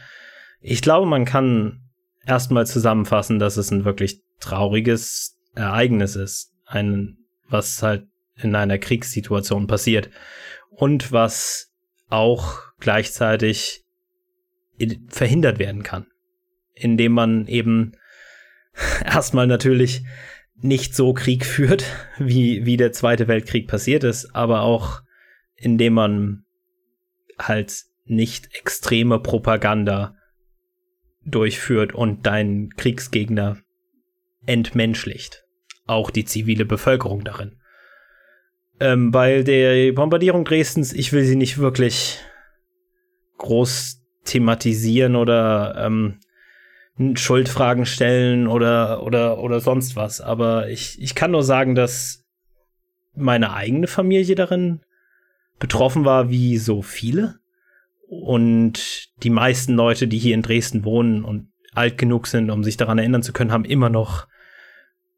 [SPEAKER 1] Ich glaube, man kann erstmal zusammenfassen, dass es ein wirklich trauriges Ereignis ist. Ein, was halt in einer Kriegssituation passiert. Und was auch gleichzeitig verhindert werden kann. Indem man eben <laughs> erstmal natürlich nicht so Krieg führt, <laughs> wie, wie der Zweite Weltkrieg passiert ist, aber auch indem man halt nicht extreme Propaganda durchführt und deinen Kriegsgegner entmenschlicht. Auch die zivile Bevölkerung darin. Ähm, bei der Bombardierung Dresdens, ich will sie nicht wirklich groß thematisieren oder ähm, Schuldfragen stellen oder, oder, oder sonst was. Aber ich, ich kann nur sagen, dass meine eigene Familie darin betroffen war, wie so viele. Und die meisten Leute, die hier in Dresden wohnen und alt genug sind, um sich daran erinnern zu können, haben immer noch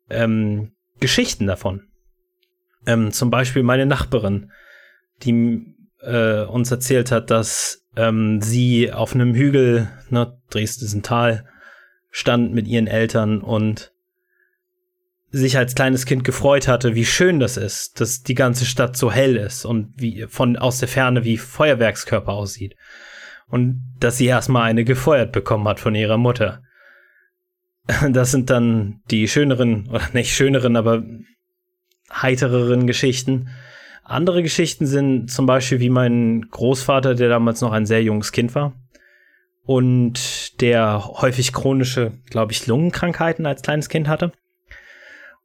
[SPEAKER 1] ähm, Geschichten davon. Ähm, zum Beispiel meine Nachbarin, die äh, uns erzählt hat, dass ähm, sie auf einem Hügel, ne, Dresden ist ein Tal, stand mit ihren Eltern und sich als kleines Kind gefreut hatte, wie schön das ist, dass die ganze Stadt so hell ist und wie von aus der Ferne wie Feuerwerkskörper aussieht. Und dass sie erstmal eine gefeuert bekommen hat von ihrer Mutter. <laughs> Das sind dann die schöneren, oder nicht schöneren, aber heitereren Geschichten. Andere Geschichten sind zum Beispiel wie mein Großvater, der damals noch ein sehr junges Kind war und der häufig chronische, glaube ich, Lungenkrankheiten als kleines Kind hatte.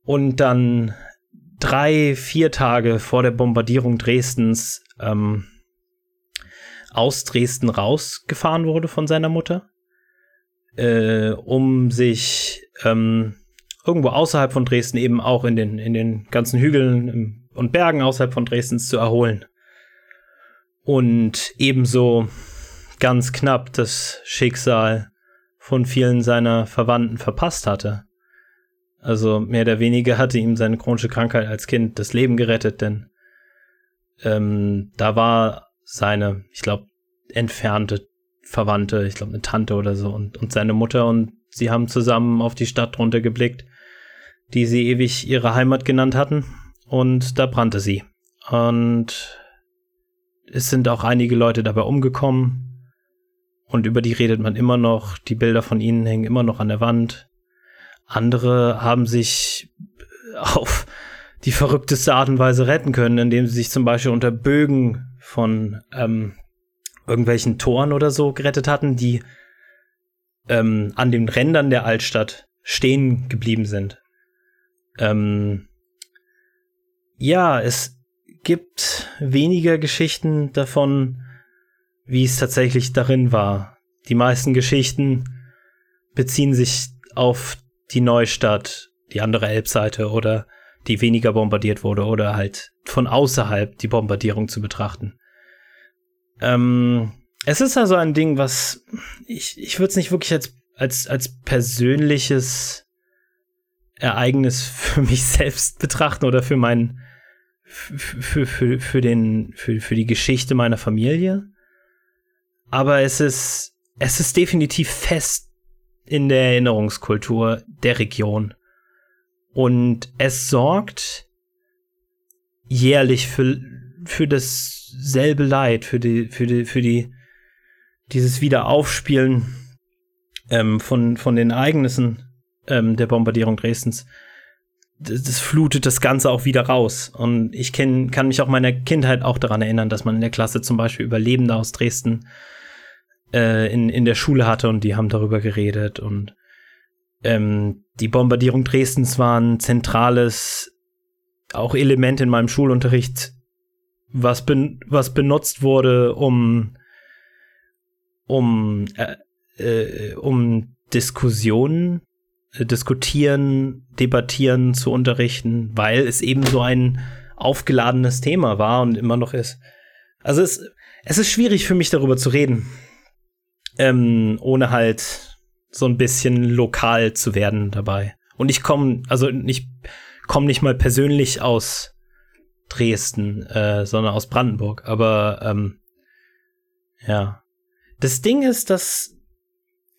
[SPEAKER 1] Und dann drei, vier Tage vor der Bombardierung Dresdens ähm, aus Dresden rausgefahren wurde von seiner Mutter, äh, um sich ähm, irgendwo außerhalb von Dresden eben auch in den, in den ganzen Hügeln und Bergen außerhalb von Dresdens zu erholen. Und ebenso ganz knapp das Schicksal von vielen seiner Verwandten verpasst hatte. Also mehr oder weniger hatte ihm seine chronische Krankheit als Kind das Leben gerettet, denn ähm, da war seine, ich glaube, entfernte Verwandte, ich glaube eine Tante oder so und, und seine Mutter und sie haben zusammen auf die Stadt runtergeblickt die sie ewig ihre Heimat genannt hatten. Und da brannte sie. Und es sind auch einige Leute dabei umgekommen. Und über die redet man immer noch. Die Bilder von ihnen hängen immer noch an der Wand. Andere haben sich <laughs> auf die verrückteste Art und Weise retten können, indem sie sich zum Beispiel unter Bögen von ähm, irgendwelchen Toren oder so gerettet hatten, die ähm, an den Rändern der Altstadt stehen geblieben sind. Ähm, ja, es gibt weniger Geschichten davon, wie es tatsächlich darin war. Die meisten Geschichten beziehen sich auf die Neustadt, die andere Elbseite oder die weniger bombardiert wurde oder halt von außerhalb die Bombardierung zu betrachten. Ähm, es ist also ein Ding, was ich, ich würde es nicht wirklich als, als, als persönliches Ereignis <laughs> für mich selbst betrachten oder für meinen, für, für, für, den, für, für die Geschichte meiner Familie. Aber es ist, es ist definitiv fest in der Erinnerungskultur der Region. Und es sorgt jährlich für, für dasselbe Leid, für die, für die, für die, dieses Wiederaufspielen ähm, von, von den Ereignissen ähm, der Bombardierung Dresdens, das, das, flutet das Ganze auch wieder raus. Und ich kenn, kann mich auch meiner Kindheit auch daran erinnern, dass man in der Klasse zum Beispiel Überlebende aus Dresden äh, in, in der Schule hatte und die haben darüber geredet. Und ähm, die Bombardierung Dresdens war ein zentrales auch Element in meinem Schulunterricht, was, ben, was benutzt wurde, um um, äh, äh, um Diskussionen, äh, diskutieren, debattieren zu unterrichten, weil es eben so ein aufgeladenes Thema war und immer noch ist. Also es, es ist schwierig für mich darüber zu reden, ähm, ohne halt so ein bisschen lokal zu werden dabei. Und ich komme, also ich komme nicht mal persönlich aus Dresden, äh, sondern aus Brandenburg. Aber ähm, ja, das Ding ist, dass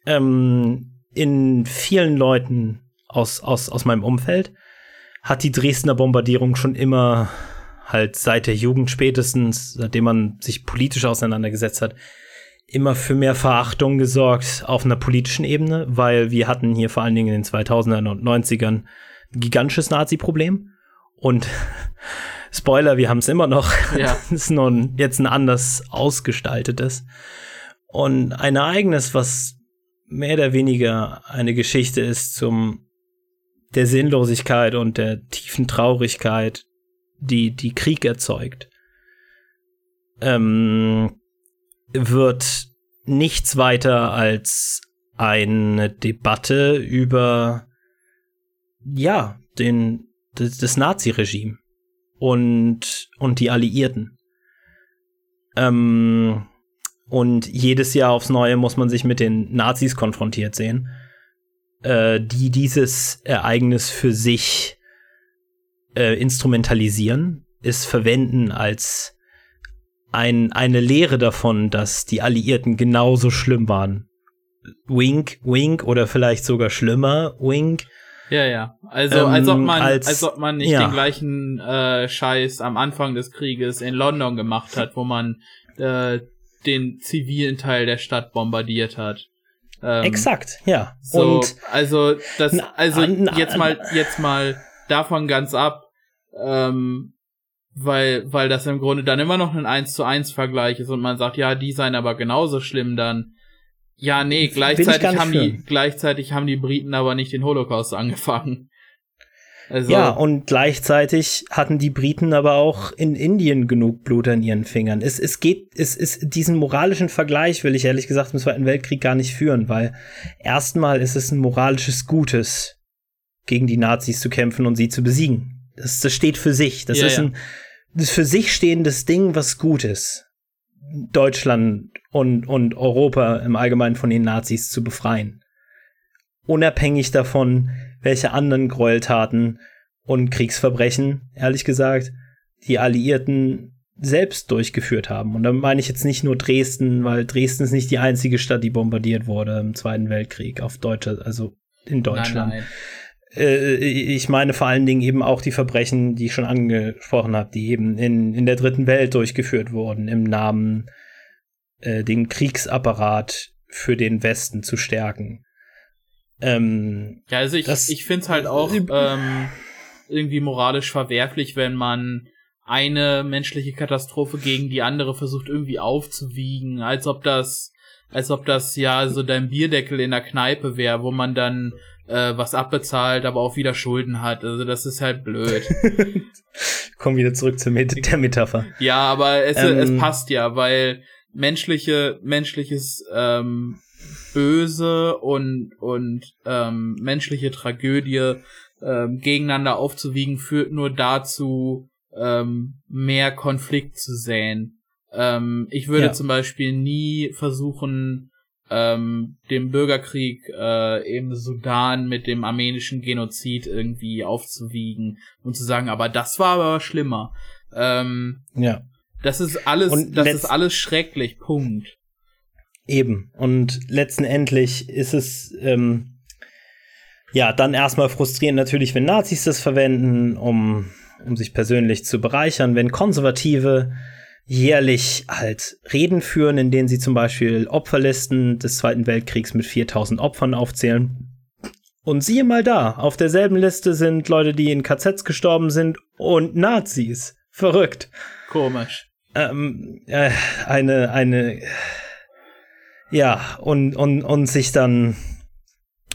[SPEAKER 1] ähm, in vielen Leuten aus, aus, aus meinem Umfeld hat die Dresdner Bombardierung schon immer halt seit der Jugend spätestens, seitdem man sich politisch auseinandergesetzt hat, immer für mehr Verachtung gesorgt auf einer politischen Ebene, weil wir hatten hier vor allen Dingen in den 2000ern und 90ern ein gigantisches Nazi-Problem und <laughs> Spoiler, wir haben es immer noch. Ja. <laughs> es ist nur ein, jetzt ein anders ausgestaltetes. Und ein Ereignis, was mehr oder weniger eine Geschichte ist zum der Sinnlosigkeit und der tiefen Traurigkeit, die die Krieg erzeugt, ähm, wird nichts weiter als eine Debatte über ja den das, das Nazi-Regime und und die Alliierten. Ähm, und jedes Jahr aufs Neue muss man sich mit den Nazis konfrontiert sehen, äh, die dieses Ereignis für sich äh, instrumentalisieren, es verwenden als ein, eine Lehre davon, dass die Alliierten genauso schlimm waren. Wink, wink oder vielleicht sogar schlimmer, wink.
[SPEAKER 2] Ja, ja. Also ähm, als ob man, als, als ob man nicht ja. den gleichen äh, Scheiß am Anfang des Krieges in London gemacht hat, wo man äh, den zivilen Teil der Stadt bombardiert hat.
[SPEAKER 1] Ähm, Exakt, ja.
[SPEAKER 2] So, Und also das, also jetzt mal, jetzt mal davon ganz ab, ähm, weil, weil das im Grunde dann immer noch ein 1 zu 1 Vergleich ist und man sagt, ja, die seien aber genauso schlimm dann. Ja, nee, gleichzeitig haben die, gleichzeitig haben die Briten aber nicht den Holocaust <laughs> angefangen.
[SPEAKER 1] Also ja, und gleichzeitig hatten die Briten aber auch in Indien genug Blut an ihren Fingern. Es, es geht, es ist diesen moralischen Vergleich will ich ehrlich gesagt im Zweiten Weltkrieg gar nicht führen, weil erstmal ist es ein moralisches Gutes, gegen die Nazis zu kämpfen und sie zu besiegen. Das, das steht für sich. Das ja, ist ein das für sich stehendes Ding, was gut ist. Deutschland und, und Europa im Allgemeinen von den Nazis zu befreien. Unabhängig davon, welche anderen Gräueltaten und Kriegsverbrechen, ehrlich gesagt, die Alliierten selbst durchgeführt haben. Und da meine ich jetzt nicht nur Dresden, weil Dresden ist nicht die einzige Stadt, die bombardiert wurde im Zweiten Weltkrieg auf deutscher, also in Deutschland. Nein, nein. Äh, ich meine vor allen Dingen eben auch die Verbrechen, die ich schon angesprochen habe, die eben in, in der dritten Welt durchgeführt wurden, im Namen äh, den Kriegsapparat für den Westen zu stärken.
[SPEAKER 2] Ähm, ja, also ich, ich finde es halt auch ähm, irgendwie moralisch verwerflich, wenn man eine menschliche Katastrophe gegen die andere versucht irgendwie aufzuwiegen, als ob das, als ob das ja so dein Bierdeckel in der Kneipe wäre, wo man dann äh, was abbezahlt, aber auch wieder Schulden hat. Also das ist halt blöd. <laughs>
[SPEAKER 1] Komm wieder zurück zur Met der Metapher.
[SPEAKER 2] Ja, aber es, ähm, es passt ja, weil menschliche, menschliches ähm, Böse und, und ähm, menschliche Tragödie ähm, gegeneinander aufzuwiegen, führt nur dazu, ähm, mehr Konflikt zu säen. Ähm, ich würde ja. zum Beispiel nie versuchen, ähm, den Bürgerkrieg äh, im Sudan mit dem armenischen Genozid irgendwie aufzuwiegen und zu sagen, aber das war aber schlimmer. Ähm, ja. Das ist alles, und das ist alles schrecklich. Punkt.
[SPEAKER 1] Eben. Und letztendlich ist es ähm, ja dann erstmal frustrierend natürlich, wenn Nazis das verwenden, um, um sich persönlich zu bereichern, wenn Konservative jährlich halt Reden führen, in denen sie zum Beispiel Opferlisten des Zweiten Weltkriegs mit 4000 Opfern aufzählen. Und siehe mal da, auf derselben Liste sind Leute, die in KZs gestorben sind und Nazis. Verrückt.
[SPEAKER 2] Komisch.
[SPEAKER 1] Ähm, äh, eine, eine ja, und, und, und sich dann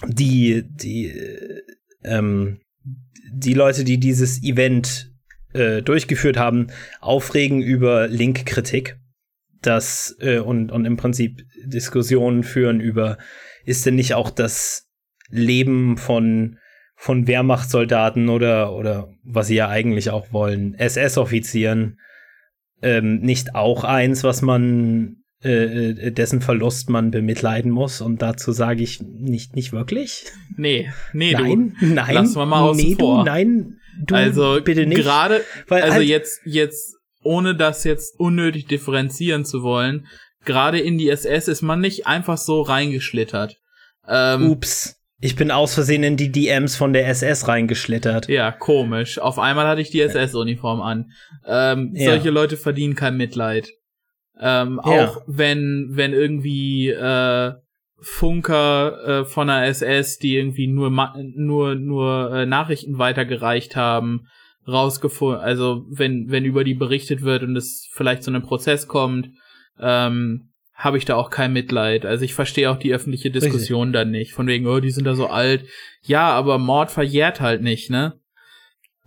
[SPEAKER 1] die, die, ähm, die Leute, die dieses Event äh, durchgeführt haben, aufregen über Link-Kritik. das äh, und, und im Prinzip Diskussionen führen über, ist denn nicht auch das Leben von, von Wehrmachtssoldaten oder, oder was sie ja eigentlich auch wollen, SS-Offizieren, ähm, nicht auch eins, was man äh, äh, dessen Verlust man bemitleiden muss. Und dazu sage ich nicht, nicht wirklich.
[SPEAKER 2] Nee, nee,
[SPEAKER 1] nein,
[SPEAKER 2] du.
[SPEAKER 1] Nein,
[SPEAKER 2] Lass mal mal
[SPEAKER 1] nee,
[SPEAKER 2] vor.
[SPEAKER 1] Du, nein, du
[SPEAKER 2] also
[SPEAKER 1] bitte nicht.
[SPEAKER 2] Gerade,
[SPEAKER 1] Weil
[SPEAKER 2] also
[SPEAKER 1] halt-
[SPEAKER 2] jetzt, jetzt, ohne das jetzt unnötig differenzieren zu wollen, gerade in die SS ist man nicht einfach so reingeschlittert. Ähm,
[SPEAKER 1] Ups. Ich bin aus Versehen in die DMs von der SS reingeschlittert.
[SPEAKER 2] Ja, komisch. Auf einmal hatte ich die SS-Uniform an. Ähm,
[SPEAKER 1] Ja.
[SPEAKER 2] Solche Leute verdienen kein Mitleid. Ähm,
[SPEAKER 1] Ja.
[SPEAKER 2] Auch wenn, wenn irgendwie äh, Funker äh, von der SS, die irgendwie nur nur nur äh, Nachrichten weitergereicht haben, rausgefunden, also wenn wenn über die berichtet wird und es vielleicht zu einem Prozess kommt, ähm, habe ich da auch kein Mitleid. Also ich verstehe auch die öffentliche Diskussion dann nicht. Von wegen, oh, die sind da so alt. Ja, aber Mord verjährt halt nicht, ne?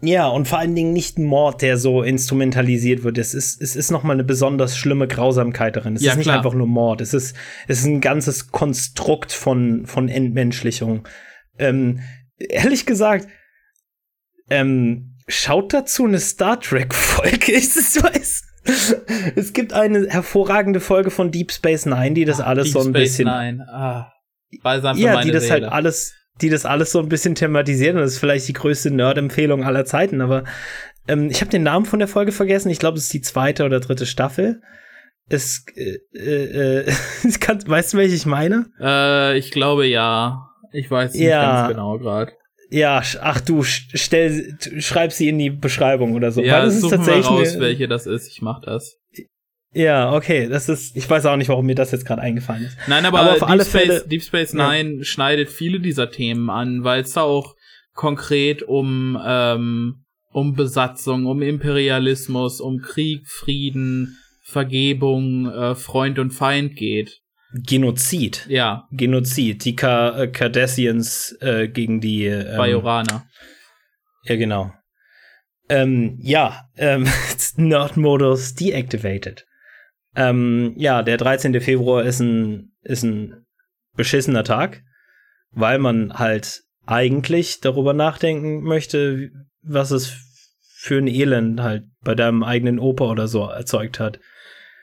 [SPEAKER 1] Ja, und vor allen Dingen nicht ein Mord, der so instrumentalisiert wird. Es ist, es ist nochmal eine besonders schlimme Grausamkeit darin. Es
[SPEAKER 2] Ja,
[SPEAKER 1] ist nicht
[SPEAKER 2] klar.
[SPEAKER 1] einfach nur Mord. Es ist, es ist ein ganzes Konstrukt von, von Entmenschlichung. Ähm, ehrlich gesagt, ähm, schaut dazu eine Star Trek-Folge. <laughs> Ich weiß. Es gibt eine hervorragende Folge von Deep Space Nine, die das alles
[SPEAKER 2] Deep
[SPEAKER 1] so ein
[SPEAKER 2] Space
[SPEAKER 1] bisschen
[SPEAKER 2] Nine. Ah,
[SPEAKER 1] ja, die das
[SPEAKER 2] Seele.
[SPEAKER 1] halt alles, die das alles so ein bisschen thematisieren. Das ist vielleicht die größte Nerd-Empfehlung aller Zeiten, aber ähm, ich habe den Namen von der Folge vergessen. Ich glaube, es ist die zweite oder dritte Staffel. Es, äh, äh, äh, <laughs> ich kann, weißt du, welche ich meine?
[SPEAKER 2] Äh, ich glaube ja. Ich weiß nicht
[SPEAKER 1] Ja.
[SPEAKER 2] ganz genau gerade.
[SPEAKER 1] Ja, ach du, stell, schreib sie in die Beschreibung oder so.
[SPEAKER 2] Ja,
[SPEAKER 1] Weil das ist tatsächlich
[SPEAKER 2] raus,
[SPEAKER 1] eine-
[SPEAKER 2] welche das ist. Ich mach das.
[SPEAKER 1] Ja, okay, das ist, ich weiß auch nicht, warum mir das jetzt gerade eingefallen ist.
[SPEAKER 2] Nein, aber,
[SPEAKER 1] Aber auf
[SPEAKER 2] Deep,
[SPEAKER 1] alle
[SPEAKER 2] Space,
[SPEAKER 1] Fälle-
[SPEAKER 2] Deep Space
[SPEAKER 1] Ja.
[SPEAKER 2] Nine schneidet viele dieser Themen an, weil es da auch konkret um, ähm, um Besatzung, um Imperialismus, um Krieg, Frieden, Vergebung, äh, Freund und Feind geht.
[SPEAKER 1] Genozid.
[SPEAKER 2] Ja,
[SPEAKER 1] Genozid. Die Ka äh, Cardassians äh, gegen die ähm,
[SPEAKER 2] Bajoraner.
[SPEAKER 1] Ja, genau. Ähm, ja, ähm, <laughs> Nerd-Modus deactivated. Ähm, ja, der 13. Februar ist ein, ist ein beschissener Tag, weil man halt eigentlich darüber nachdenken möchte, was es für ein Elend halt bei deinem eigenen Opa oder so erzeugt hat.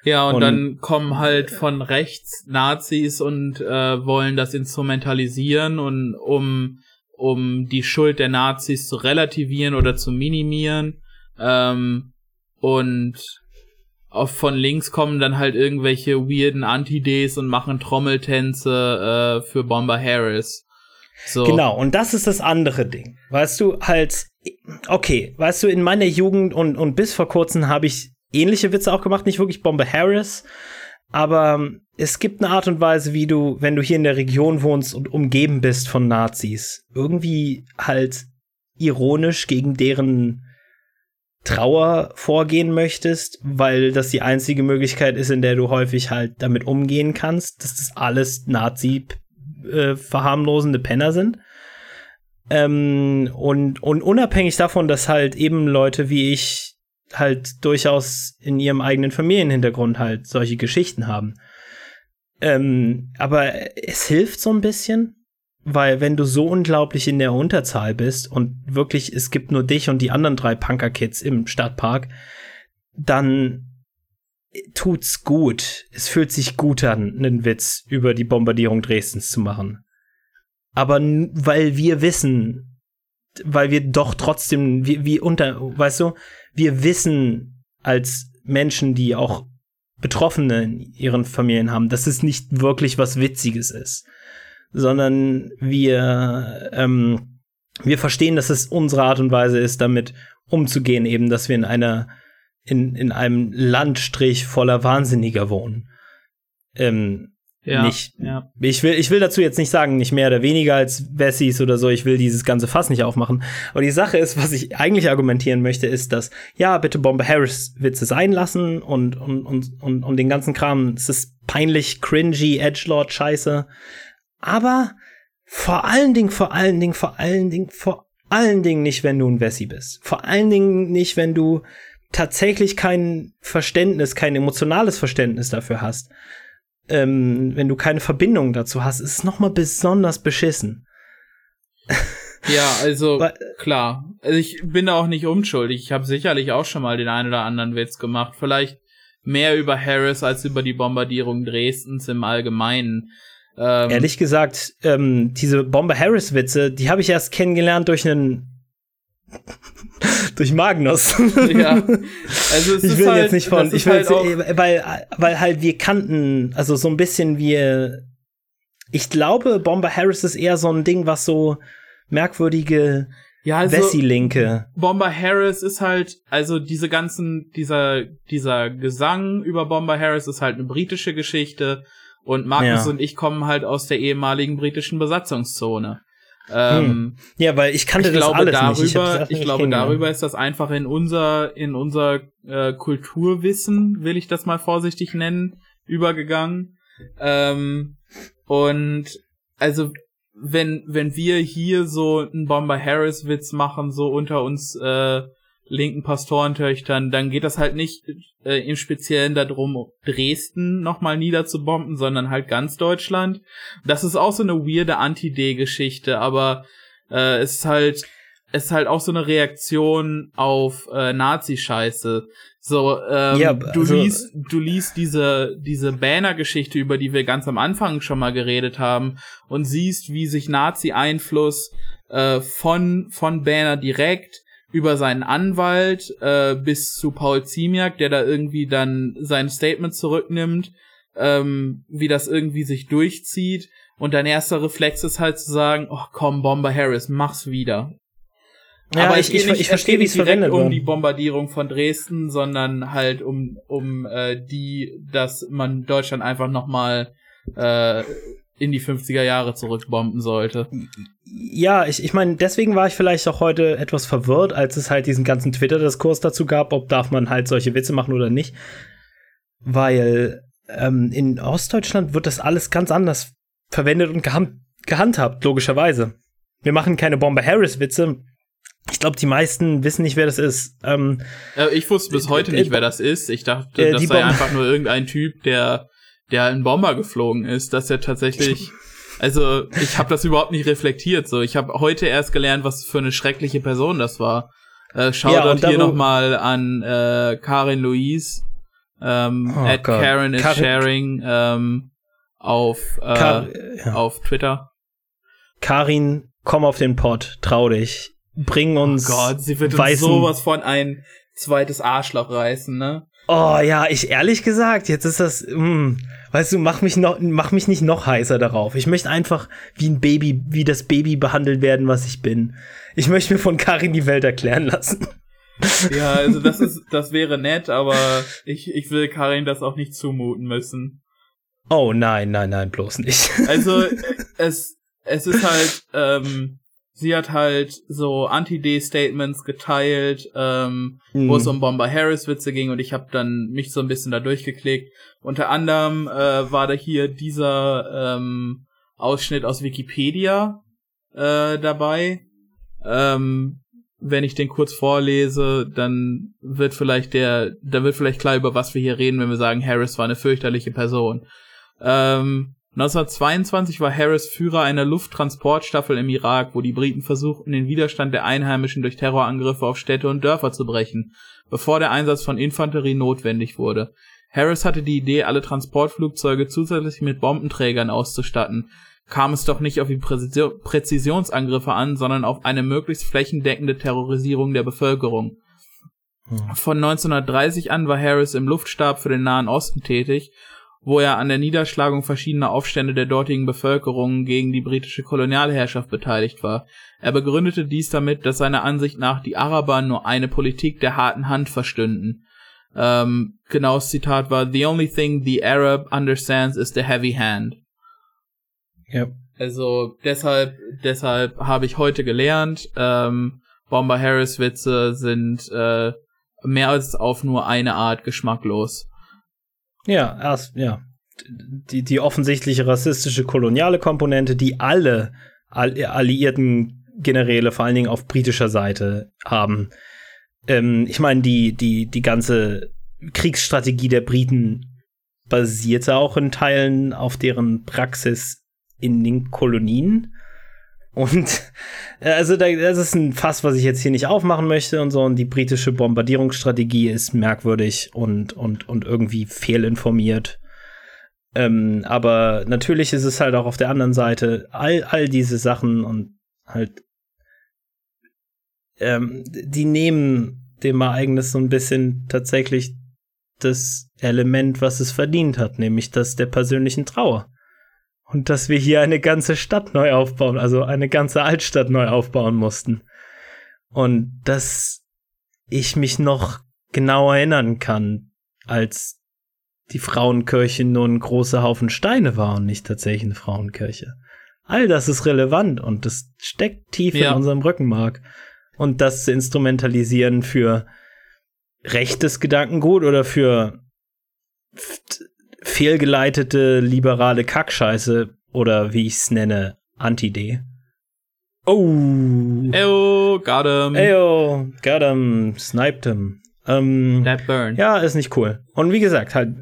[SPEAKER 2] Ja, und,
[SPEAKER 1] Und-
[SPEAKER 2] dann kommen halt von rechts Nazis und äh, wollen das instrumentalisieren und um um die Schuld der Nazis zu relativieren oder zu minimieren. Ähm, und von links kommen dann halt irgendwelche weirden Anti-Ds und machen Trommeltänze äh, für Bomber Harris. So.
[SPEAKER 1] Genau, und das ist das andere Ding. Weißt du, halt, okay, weißt du, in meiner Jugend und, und bis vor kurzem habe ich ähnliche Witze auch gemacht, nicht wirklich Bombe Harris, aber ähm, es gibt eine Art und Weise, wie du, wenn du hier in der Region wohnst und umgeben bist von Nazis, irgendwie halt ironisch gegen deren Trauer vorgehen möchtest, weil das die einzige Möglichkeit ist, in der du häufig halt damit umgehen kannst, dass das alles Nazi äh, verharmlosende Penner sind. Ähm, und, und unabhängig davon, dass halt eben Leute wie ich halt durchaus in ihrem eigenen Familienhintergrund halt solche Geschichten haben. Ähm, aber es hilft so ein bisschen, weil wenn du so unglaublich in der Unterzahl bist und wirklich es gibt nur dich und die anderen drei Punker-Kids im Stadtpark, dann tut's gut. Es fühlt sich gut an, einen Witz über die Bombardierung Dresdens zu machen. Aber weil wir wissen, weil wir doch trotzdem, wie, wie unter, weißt du, wir wissen als Menschen, die auch Betroffene in ihren Familien haben, dass es nicht wirklich was Witziges ist, sondern wir, ähm, wir verstehen, dass es unsere Art und Weise ist, damit umzugehen, eben, dass wir in einer, in, in einem Landstrich voller Wahnsinniger wohnen. Ähm,
[SPEAKER 2] ja,
[SPEAKER 1] nicht,
[SPEAKER 2] ja.
[SPEAKER 1] ich will, ich will dazu jetzt nicht sagen, nicht mehr oder weniger als Wessis oder so, ich will dieses ganze Fass nicht aufmachen. Aber die Sache ist, was ich eigentlich argumentieren möchte, ist, dass, ja, bitte Bombe Harris Witze sein lassen und, und, und, und, und den ganzen Kram. Es ist peinlich, cringy, Edgelord-Scheiße. Aber vor allen Dingen, vor allen Dingen, vor allen Dingen, vor allen Dingen nicht, wenn du ein Wessi bist. Vor allen Dingen nicht, wenn du tatsächlich kein Verständnis, kein emotionales Verständnis dafür hast, ähm, wenn du keine Verbindung dazu hast, ist es noch mal besonders beschissen.
[SPEAKER 2] Ja, also <laughs> klar. Also ich bin da auch nicht unschuldig. Ich habe sicherlich auch schon mal den einen oder anderen Witz gemacht. Vielleicht mehr über Harris als über die Bombardierung Dresdens im Allgemeinen.
[SPEAKER 1] Ähm, Ehrlich gesagt, ähm, diese Bomber Harris Witze, die habe ich erst kennengelernt durch einen <laughs> durch Magnus. <laughs> ja. Also es ich will halt, jetzt nicht von, ich will halt jetzt, weil weil halt wir kannten, also so ein bisschen wie ich glaube, Bomber Harris ist eher so ein Ding, was so merkwürdige ja, also, Bessie-Linke.
[SPEAKER 2] Bomber Harris ist halt, also diese ganzen, dieser, dieser Gesang über Bomber Harris ist halt eine britische Geschichte und Markus ja. und ich kommen halt aus der ehemaligen britischen Besatzungszone.
[SPEAKER 1] Ähm, hm. Ja, weil ich kannte
[SPEAKER 2] ich
[SPEAKER 1] das
[SPEAKER 2] glaube,
[SPEAKER 1] alles
[SPEAKER 2] darüber,
[SPEAKER 1] nicht.
[SPEAKER 2] Ich, ich glaube, darüber ist das einfach in unser, in unser äh, Kulturwissen, will ich das mal vorsichtig nennen, übergegangen. Ähm, und also wenn, wenn wir hier so einen Bomber Harris Witz machen, so unter uns äh, linken Pastorentöchtern, dann geht das halt nicht äh, im Speziellen darum, Dresden nochmal niederzubomben, sondern halt ganz Deutschland. Das ist auch so eine weirde Anti-D-Geschichte, aber äh, es ist halt, es ist halt auch so eine Reaktion auf äh, Nazi-Scheiße. So, ähm, ja, du also, liest, du liest diese, diese Banner-Geschichte, über die wir ganz am Anfang schon mal geredet haben, und siehst, wie sich Nazi-Einfluss äh, von, von Banner direkt über seinen Anwalt äh, bis zu Paul Ziemiak, der da irgendwie dann sein Statement zurücknimmt, ähm, wie das irgendwie sich durchzieht. Und dein erster Reflex ist halt zu sagen, oh komm, Bomber Harris, mach's wieder. Ja, Aber ich, ich, nicht, ich verstehe, wie es verwendet um die Bombardierung von Dresden, sondern halt um um äh, die, dass man Deutschland einfach noch mal äh, in die 50er Jahre zurückbomben sollte.
[SPEAKER 1] Ja, ich, ich meine, deswegen war ich vielleicht auch heute etwas verwirrt, als es halt diesen ganzen Twitter-Diskurs dazu gab, ob darf man halt solche Witze machen oder nicht. Weil ähm, in Ostdeutschland wird das alles ganz anders verwendet und gehand gehandhabt, logischerweise. Wir machen keine Bomber Harris-Witze, ich glaube, die meisten wissen nicht, wer das ist. Ähm,
[SPEAKER 2] äh, ich wusste bis heute äh, nicht, wer das ist. Ich dachte, äh, das sei Bombe einfach nur irgendein Typ, der, der ein Bomber geflogen ist, dass er tatsächlich. Also, ich habe das überhaupt nicht reflektiert. So, ich habe heute erst gelernt, was für eine schreckliche Person das war. Äh, schau ja, dort hier nochmal an äh, Karin Louise. Ähm, oh at Gott. Karen is Karin sharing ähm, auf, äh, Kar ja. auf Twitter.
[SPEAKER 1] Karin, komm auf den Pod, trau dich bringen oh uns.
[SPEAKER 2] Oh Gott, sie wird uns sowas von ein zweites Arschloch reißen, ne?
[SPEAKER 1] Oh ja, ich ehrlich gesagt, jetzt ist das, mh, hm, weißt du, mach mich noch, mach mich nicht noch heißer darauf. Ich möchte einfach wie ein Baby, wie das Baby behandelt werden, was ich bin. Ich möchte mir von Karin die Welt erklären lassen.
[SPEAKER 2] Ja, also das ist, das wäre nett, aber ich, ich will Karin das auch nicht zumuten müssen.
[SPEAKER 1] Oh nein, nein, nein, bloß nicht.
[SPEAKER 2] Also <laughs> es, es ist halt, ähm, sie hat halt so Anti-D-Statements geteilt, ähm, mhm. wo es um Bomber Harris Witze ging und ich habe dann mich so ein bisschen da durchgeklickt. Unter anderem äh, war da hier dieser ähm, Ausschnitt aus Wikipedia äh, dabei. Ähm, wenn ich den kurz vorlese, dann wird vielleicht der, da wird vielleicht klar, über was wir hier reden, wenn wir sagen, Harris war eine fürchterliche Person. Ähm, 1922 war Harris Führer einer Lufttransportstaffel im Irak, wo die Briten versuchten, den Widerstand der Einheimischen durch Terrorangriffe auf Städte und Dörfer zu brechen, bevor der Einsatz von Infanterie notwendig wurde. Harris hatte die Idee, alle Transportflugzeuge zusätzlich mit Bombenträgern auszustatten. Kam es doch nicht auf die Präzisionsangriffe an, sondern auf eine möglichst flächendeckende Terrorisierung der Bevölkerung. Hm. Von 1930 an war Harris im Luftstab für den Nahen Osten tätig wo er an der Niederschlagung verschiedener Aufstände der dortigen Bevölkerung gegen die britische Kolonialherrschaft beteiligt war. Er begründete dies damit, dass seiner Ansicht nach die Araber nur eine Politik der harten Hand verstünden. Ähm, genaues Zitat war, The only thing the Arab understands is the heavy hand. Ja. Also deshalb, deshalb habe ich heute gelernt, ähm, Bomber Harris Witze sind äh, mehr als auf nur eine Art geschmacklos.
[SPEAKER 1] Ja, erst, ja. Die, die offensichtliche rassistische koloniale Komponente, die alle alliierten Generäle, vor allen Dingen auf britischer Seite, haben, ähm, ich meine, die, die, die ganze Kriegsstrategie der Briten basierte auch in Teilen auf deren Praxis in den Kolonien. Und äh, also das ist ein Fass, was ich jetzt hier nicht aufmachen möchte und so. Und die britische Bombardierungsstrategie ist merkwürdig und, und, und irgendwie fehlinformiert. Ähm, aber natürlich ist es halt auch auf der anderen Seite all, all diese Sachen und halt, ähm, die nehmen dem Ereignis so ein bisschen tatsächlich das Element, was es verdient hat, nämlich das der persönlichen Trauer. Und dass wir hier eine ganze Stadt neu aufbauen, also eine ganze Altstadt neu aufbauen mussten. Und dass ich mich noch genau erinnern kann, als die Frauenkirche nur ein großer Haufen Steine war und nicht tatsächlich eine Frauenkirche. All das ist relevant und das steckt tief ja. in unserem Rückenmark. Und das zu instrumentalisieren für rechtes Gedankengut oder für fehlgeleitete liberale Kackscheiße oder wie ich es nenne, Anti-D.
[SPEAKER 2] Oh. Eyo, got him.
[SPEAKER 1] Eyo, got him, sniped him. Ähm, That burn. Ja, ist nicht cool. Und wie gesagt, halt,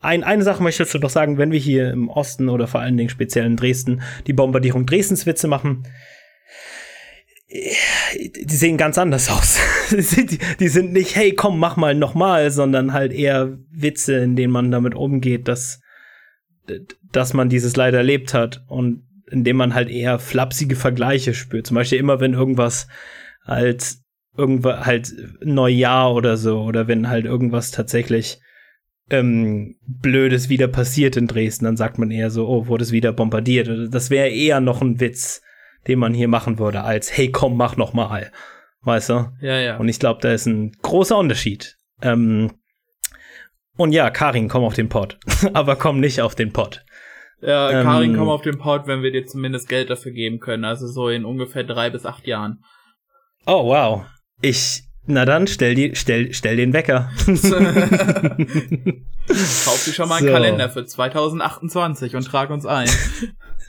[SPEAKER 1] ein, eine Sache möchte ich noch sagen, wenn wir hier im Osten oder vor allen Dingen speziell in Dresden die Bombardierung Dresdens Witze machen, die sehen ganz anders aus. <laughs> die sind nicht, hey, komm, mach mal nochmal, sondern halt eher Witze, in denen man damit umgeht, dass, dass man dieses leider erlebt hat und indem man halt eher flapsige Vergleiche spürt. Zum Beispiel immer, wenn irgendwas als irgendwas halt Neujahr oder so oder wenn halt irgendwas tatsächlich ähm, Blödes wieder passiert in Dresden, dann sagt man eher so, oh, wurde es wieder bombardiert. Das wäre eher noch ein Witz den man hier machen würde, als hey, komm, mach noch mal. Weißt du?
[SPEAKER 2] Ja, ja.
[SPEAKER 1] Und ich glaube, da ist ein großer Unterschied. Ähm, und ja, Karin, komm auf den Pod. <laughs> Aber komm nicht auf den Pod.
[SPEAKER 2] Ja, ähm, Karin, komm auf den Pod, wenn wir dir zumindest Geld dafür geben können. Also so in ungefähr drei bis acht Jahren.
[SPEAKER 1] Oh, wow. Ich, na dann, stell, die, stell, stell den Wecker. <laughs>
[SPEAKER 2] Kauf dir schon mal einen so. Kalender für 2028 und trag uns ein.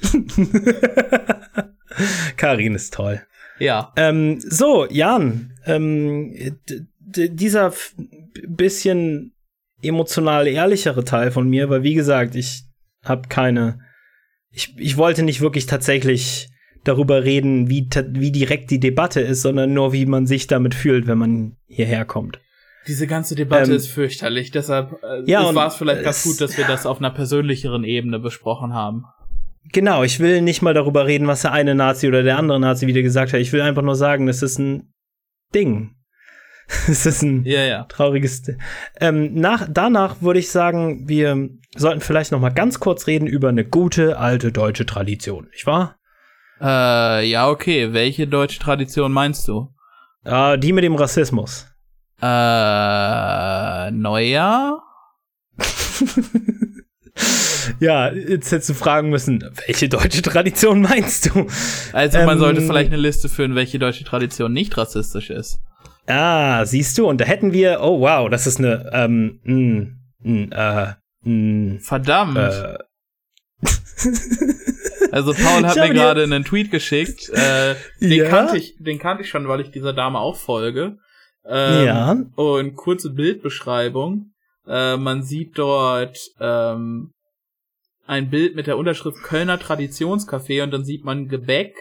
[SPEAKER 2] <laughs> <laughs>
[SPEAKER 1] Karin ist toll.
[SPEAKER 2] Ja.
[SPEAKER 1] Ähm, so, Jan, ähm, dieser bisschen emotional ehrlichere Teil von mir, weil wie gesagt, ich habe keine, ich, ich wollte nicht wirklich tatsächlich darüber reden, wie, wie direkt die Debatte ist, sondern nur, wie man sich damit fühlt, wenn man hierher kommt.
[SPEAKER 2] Diese ganze Debatte ähm, ist fürchterlich, deshalb äh, ja, war es vielleicht ganz gut, dass wir das auf einer persönlicheren Ebene besprochen haben.
[SPEAKER 1] Genau, ich will nicht mal darüber reden, was der eine Nazi oder der andere Nazi wieder gesagt hat. Ich will einfach nur sagen, es ist ein Ding. <laughs> es ist ein
[SPEAKER 2] ja, ja.
[SPEAKER 1] trauriges. Ähm, nach, danach würde ich sagen, wir sollten vielleicht noch mal ganz kurz reden über eine gute alte deutsche Tradition, nicht wahr?
[SPEAKER 2] Äh, ja, okay. Welche deutsche Tradition meinst du?
[SPEAKER 1] Äh, die mit dem Rassismus.
[SPEAKER 2] Äh, Neujahr? <laughs>
[SPEAKER 1] ja, jetzt hättest du fragen müssen, welche deutsche Tradition meinst du?
[SPEAKER 2] Also man ähm, sollte vielleicht eine Liste führen, welche deutsche Tradition nicht rassistisch ist.
[SPEAKER 1] Ah, siehst du, und da hätten wir, oh wow, das ist eine, ähm, mh, mh, äh, mh,
[SPEAKER 2] Verdammt. Äh, <laughs> also Paul hat mir gerade einen Tweet geschickt, äh, den ja? kannte ich, den kannte ich schon, weil ich dieser Dame auch folge. Ähm, ja. Und kurze Bildbeschreibung. Äh, man sieht dort ähm, ein Bild mit der Unterschrift Kölner Traditionscafé und dann sieht man Gebäck.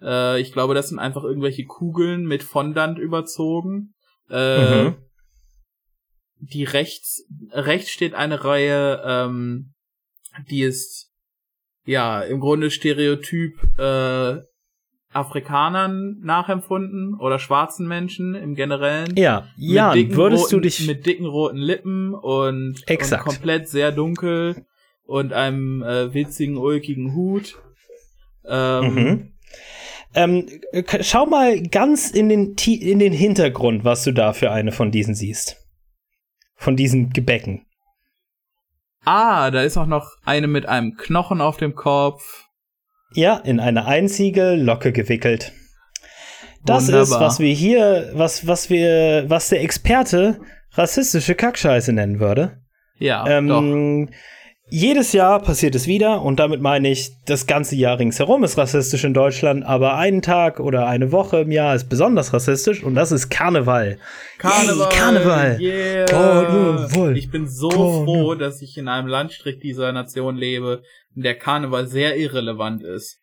[SPEAKER 2] Äh, ich glaube, das sind einfach irgendwelche Kugeln mit Fondant überzogen. Äh, mhm. Die rechts, rechts steht eine Reihe, ähm, die ist ja im Grunde Stereotyp äh, Afrikanern nachempfunden oder schwarzen Menschen im Generellen.
[SPEAKER 1] Ja, ja, würdest
[SPEAKER 2] roten,
[SPEAKER 1] du dich
[SPEAKER 2] mit dicken roten Lippen und, und komplett sehr dunkel und einem äh, witzigen ulkigen Hut.
[SPEAKER 1] Ähm, mhm. ähm, schau mal ganz in den in den Hintergrund, was du da für eine von diesen siehst. Von diesen Gebäcken.
[SPEAKER 2] Ah, da ist auch noch eine mit einem Knochen auf dem Kopf
[SPEAKER 1] ja, in eine einzige Locke gewickelt. Das Wunderbar. ist, was wir hier, was, was wir, was der Experte rassistische Kackscheiße nennen würde.
[SPEAKER 2] Ja, ähm, doch.
[SPEAKER 1] Jedes Jahr passiert es wieder und damit meine ich, das ganze Jahr ringsherum ist rassistisch in Deutschland, aber einen Tag oder eine Woche im Jahr ist besonders rassistisch und das ist Karneval.
[SPEAKER 2] Karneval.
[SPEAKER 1] Yay, Karneval.
[SPEAKER 2] Yeah.
[SPEAKER 1] Karneval.
[SPEAKER 2] Ich bin so
[SPEAKER 1] Karneval.
[SPEAKER 2] froh, dass ich in einem Landstrich dieser Nation lebe, in der Karneval sehr irrelevant ist.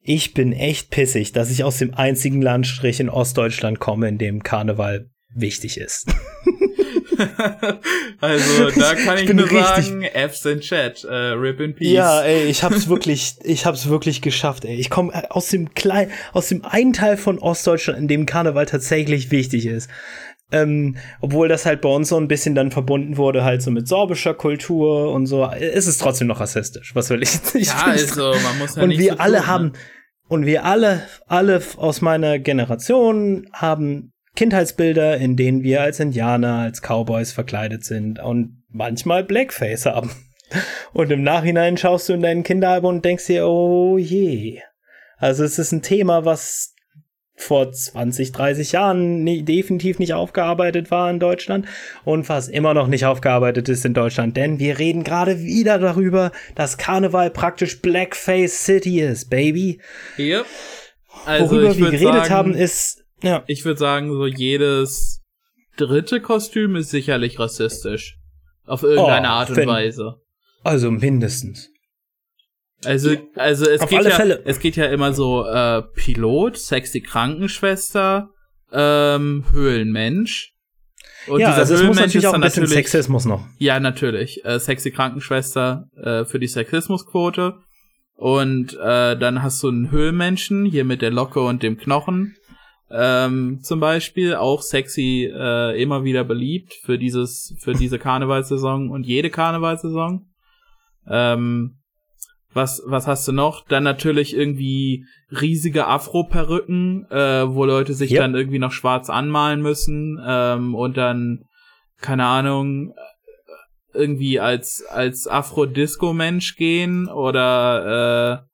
[SPEAKER 1] Ich bin echt pissig, dass ich aus dem einzigen Landstrich in Ostdeutschland komme, in dem Karneval wichtig ist. <laughs> <laughs>
[SPEAKER 2] also, da kann ich,
[SPEAKER 1] Ich
[SPEAKER 2] nur sagen, Fs in Chat, äh, Rip in Peace.
[SPEAKER 1] Ja, ey, ich hab's wirklich, ich hab's wirklich geschafft, ey. Ich komme aus dem kleinen, aus dem einen Teil von Ostdeutschland, in dem Karneval tatsächlich wichtig ist. Ähm, obwohl das halt bei uns so ein bisschen dann verbunden wurde, halt so mit sorbischer Kultur und so, ist es trotzdem noch rassistisch. Was will ich nicht?
[SPEAKER 2] ja <laughs> also, man muss ja
[SPEAKER 1] und
[SPEAKER 2] nicht
[SPEAKER 1] wir
[SPEAKER 2] so
[SPEAKER 1] alle
[SPEAKER 2] tun,
[SPEAKER 1] haben,
[SPEAKER 2] Ne?
[SPEAKER 1] und wir alle, alle aus meiner Generation haben Kindheitsbilder, in denen wir als Indianer, als Cowboys verkleidet sind und manchmal Blackface haben. Und im Nachhinein schaust du in dein Kinderalbum und denkst dir, oh je. Also es ist ein Thema, was vor 20, 30 Jahren nie, definitiv nicht aufgearbeitet war in Deutschland und was immer noch nicht aufgearbeitet ist in Deutschland, denn wir reden gerade wieder darüber, dass Karneval praktisch Blackface City ist, Baby.
[SPEAKER 2] Yep. Also,
[SPEAKER 1] Worüber wir geredet
[SPEAKER 2] sagen,
[SPEAKER 1] haben, ist, ja,
[SPEAKER 2] ich würde sagen, so jedes dritte Kostüm ist sicherlich rassistisch. Auf irgendeine
[SPEAKER 1] Oh,
[SPEAKER 2] Art und
[SPEAKER 1] wenn-
[SPEAKER 2] Weise.
[SPEAKER 1] also mindestens.
[SPEAKER 2] Also, also es
[SPEAKER 1] Auf
[SPEAKER 2] geht ja,
[SPEAKER 1] Fälle.
[SPEAKER 2] es geht ja immer so äh, Pilot, sexy Krankenschwester, ähm, Höhlenmensch. Und
[SPEAKER 1] ja,
[SPEAKER 2] dieser
[SPEAKER 1] also es muss
[SPEAKER 2] Höhlenmensch
[SPEAKER 1] natürlich
[SPEAKER 2] ist
[SPEAKER 1] auch ein bisschen
[SPEAKER 2] natürlich,
[SPEAKER 1] Sexismus noch.
[SPEAKER 2] Ja, natürlich. Äh, sexy Krankenschwester äh, für die Sexismusquote. Und äh, dann hast du einen Höhlenmenschen, hier mit der Locke und dem Knochen. Ähm, zum Beispiel auch sexy, äh, immer wieder beliebt für dieses, für diese <laughs> Karnevalssaison und jede Karnevalssaison. Ähm, was, was hast du noch? Dann natürlich irgendwie riesige Afro-Perücken, äh, wo Leute sich
[SPEAKER 1] Ja.
[SPEAKER 2] dann irgendwie noch schwarz anmalen müssen ähm, und dann, keine Ahnung, äh, irgendwie als, als Afro-Disco-Mensch gehen oder äh,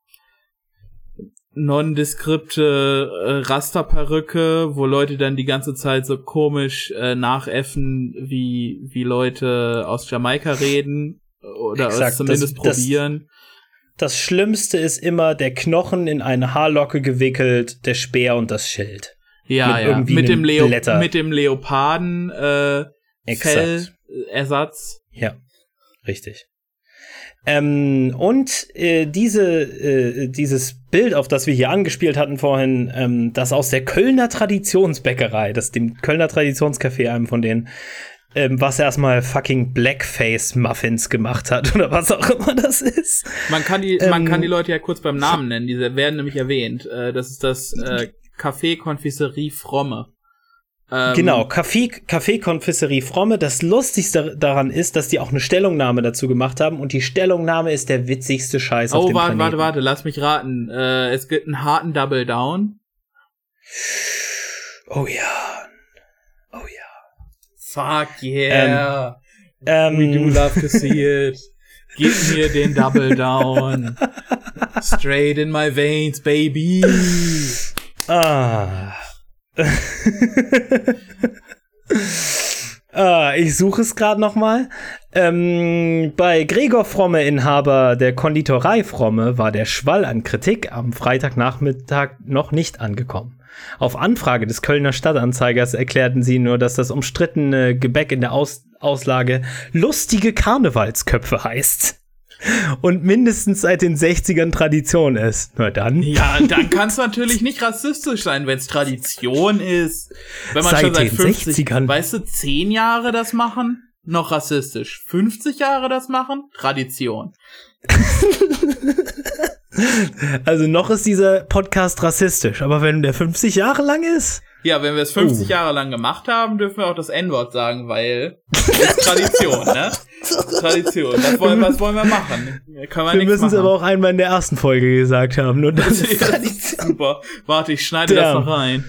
[SPEAKER 2] nondeskripte äh, Rasterperücke, wo Leute dann die ganze Zeit so komisch äh, nachäffen, wie, wie Leute aus Jamaika reden oder
[SPEAKER 1] Exakt,
[SPEAKER 2] zumindest
[SPEAKER 1] das- das-
[SPEAKER 2] probieren.
[SPEAKER 1] Das Schlimmste ist immer der Knochen in eine Haarlocke gewickelt, der Speer und das Schild.
[SPEAKER 2] Ja,
[SPEAKER 1] mit
[SPEAKER 2] ja.
[SPEAKER 1] irgendwie
[SPEAKER 2] Mit dem, Leo
[SPEAKER 1] Blätter.
[SPEAKER 2] mit dem Leoparden äh. Fellersatz.
[SPEAKER 1] Ja, richtig. Ähm, und äh, diese, äh, dieses Bild, auf das wir hier angespielt hatten vorhin, ähm, das aus der Kölner Traditionsbäckerei, das dem Kölner Traditionscafé, einem von denen, ähm, was erstmal fucking Blackface Muffins gemacht hat <laughs> oder was auch immer das ist.
[SPEAKER 2] Man kann die,
[SPEAKER 1] Ähm,
[SPEAKER 2] man kann die Leute ja kurz beim Namen <laughs> nennen. Diese werden nämlich erwähnt. Äh, das ist das äh, Café Confiserie Fromme. Ähm,
[SPEAKER 1] Genau, Kaffee, Kaffee Konfisserie Fromme. Das Lustigste daran ist, dass die auch eine Stellungnahme dazu gemacht haben und die Stellungnahme ist der witzigste Scheiß auf
[SPEAKER 2] Oh,
[SPEAKER 1] dem
[SPEAKER 2] warte,
[SPEAKER 1] Planeten.
[SPEAKER 2] warte, warte, lass mich raten. Äh, es gibt einen harten Double Down.
[SPEAKER 1] Oh ja. Oh ja.
[SPEAKER 2] Fuck yeah.
[SPEAKER 1] Ähm,
[SPEAKER 2] We do love to see it. Gib mir den Double Down. <laughs> Straight in my veins, baby.
[SPEAKER 1] Ah. <laughs> ah, ich suche es gerade noch mal. Ähm, bei Gregor Fromme, Inhaber der Konditorei Fromme, war der Schwall an Kritik am Freitagnachmittag noch nicht angekommen. Auf Anfrage des Kölner Stadtanzeigers erklärten sie nur, dass das umstrittene Gebäck in der Aus Auslage lustige Karnevalsköpfe heißt. Und mindestens seit den 60ern Tradition ist. Na dann.
[SPEAKER 2] Ja, dann kann es natürlich nicht rassistisch sein, wenn es Tradition ist. Wenn man
[SPEAKER 1] Seit
[SPEAKER 2] schon seit
[SPEAKER 1] den
[SPEAKER 2] 50,
[SPEAKER 1] 60ern.
[SPEAKER 2] weißt du, 10 Jahre das machen, noch rassistisch. 50 Jahre das machen, Tradition. <laughs>
[SPEAKER 1] Also noch ist dieser Podcast rassistisch, aber wenn der 50 Jahre lang ist,
[SPEAKER 2] Ja, wenn wir es 50
[SPEAKER 1] Oh.
[SPEAKER 2] Jahre lang gemacht haben, dürfen wir auch das N-Wort sagen, weil ist Tradition, ne? <laughs> Tradition. Das wollen, was wollen wir machen? Können wir,
[SPEAKER 1] wir müssen es aber auch einmal in der ersten Folge gesagt haben. Nur das <laughs> ist
[SPEAKER 2] Ja,
[SPEAKER 1] Tradition.
[SPEAKER 2] Super. Warte, ich schneide das
[SPEAKER 1] Damn.
[SPEAKER 2] noch rein.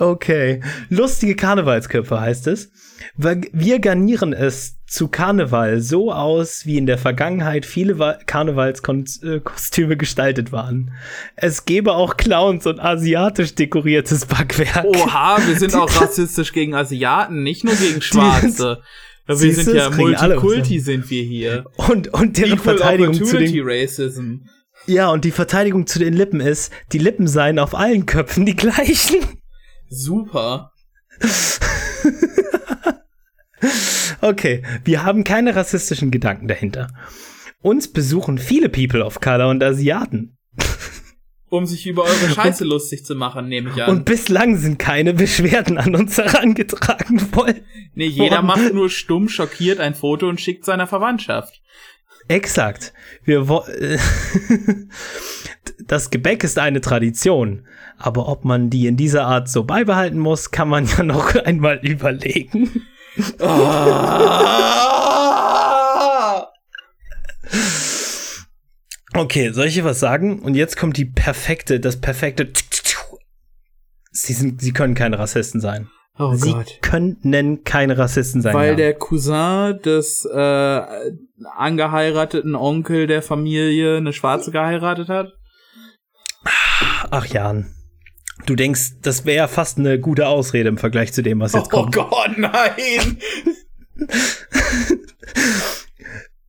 [SPEAKER 1] Okay. Lustige Karnevalsköpfe heißt es. Wir garnieren es zu Karneval so aus, wie in der Vergangenheit viele Karnevalskostüme gestaltet waren. Es gäbe auch Clowns und asiatisch dekoriertes Backwerk.
[SPEAKER 2] Oha, wir sind auch <laughs> rassistisch gegen Asiaten, nicht nur gegen Schwarze. wir
[SPEAKER 1] Siehst
[SPEAKER 2] sind ja Multikulti sind wir hier.
[SPEAKER 1] Und, und deren
[SPEAKER 2] Equal
[SPEAKER 1] Verteidigung zu den,
[SPEAKER 2] Racism.
[SPEAKER 1] ja, und die Verteidigung zu den Lippen ist, die Lippen seien auf allen Köpfen die gleichen.
[SPEAKER 2] Super. <laughs>
[SPEAKER 1] Okay, wir haben keine rassistischen Gedanken dahinter. Uns besuchen viele People of Color und Asiaten. <laughs>
[SPEAKER 2] Um sich über eure Scheiße lustig zu machen, nehme ich an.
[SPEAKER 1] Und bislang sind keine Beschwerden an uns herangetragen worden.
[SPEAKER 2] nee, jeder macht nur stumm schockiert ein Foto und schickt seiner Verwandtschaft.
[SPEAKER 1] Exakt. Wir <laughs> das Gebäck ist eine Tradition, aber ob man die in dieser Art so beibehalten muss, kann man <laughs> ja noch einmal überlegen.
[SPEAKER 2] Ah!
[SPEAKER 1] Okay, soll ich dir was sagen? Und jetzt kommt die perfekte, das perfekte. Sie sind, sie können keine Rassisten sein.
[SPEAKER 2] Oh
[SPEAKER 1] sie
[SPEAKER 2] Gott.
[SPEAKER 1] können keine Rassisten sein.
[SPEAKER 2] Weil
[SPEAKER 1] ja.
[SPEAKER 2] der Cousin des äh, angeheirateten Onkel der Familie eine Schwarze geheiratet hat?
[SPEAKER 1] Ach Jan, du denkst, das wäre fast eine gute Ausrede im Vergleich zu dem, was jetzt
[SPEAKER 2] oh
[SPEAKER 1] kommt.
[SPEAKER 2] Gott, nein! <laughs>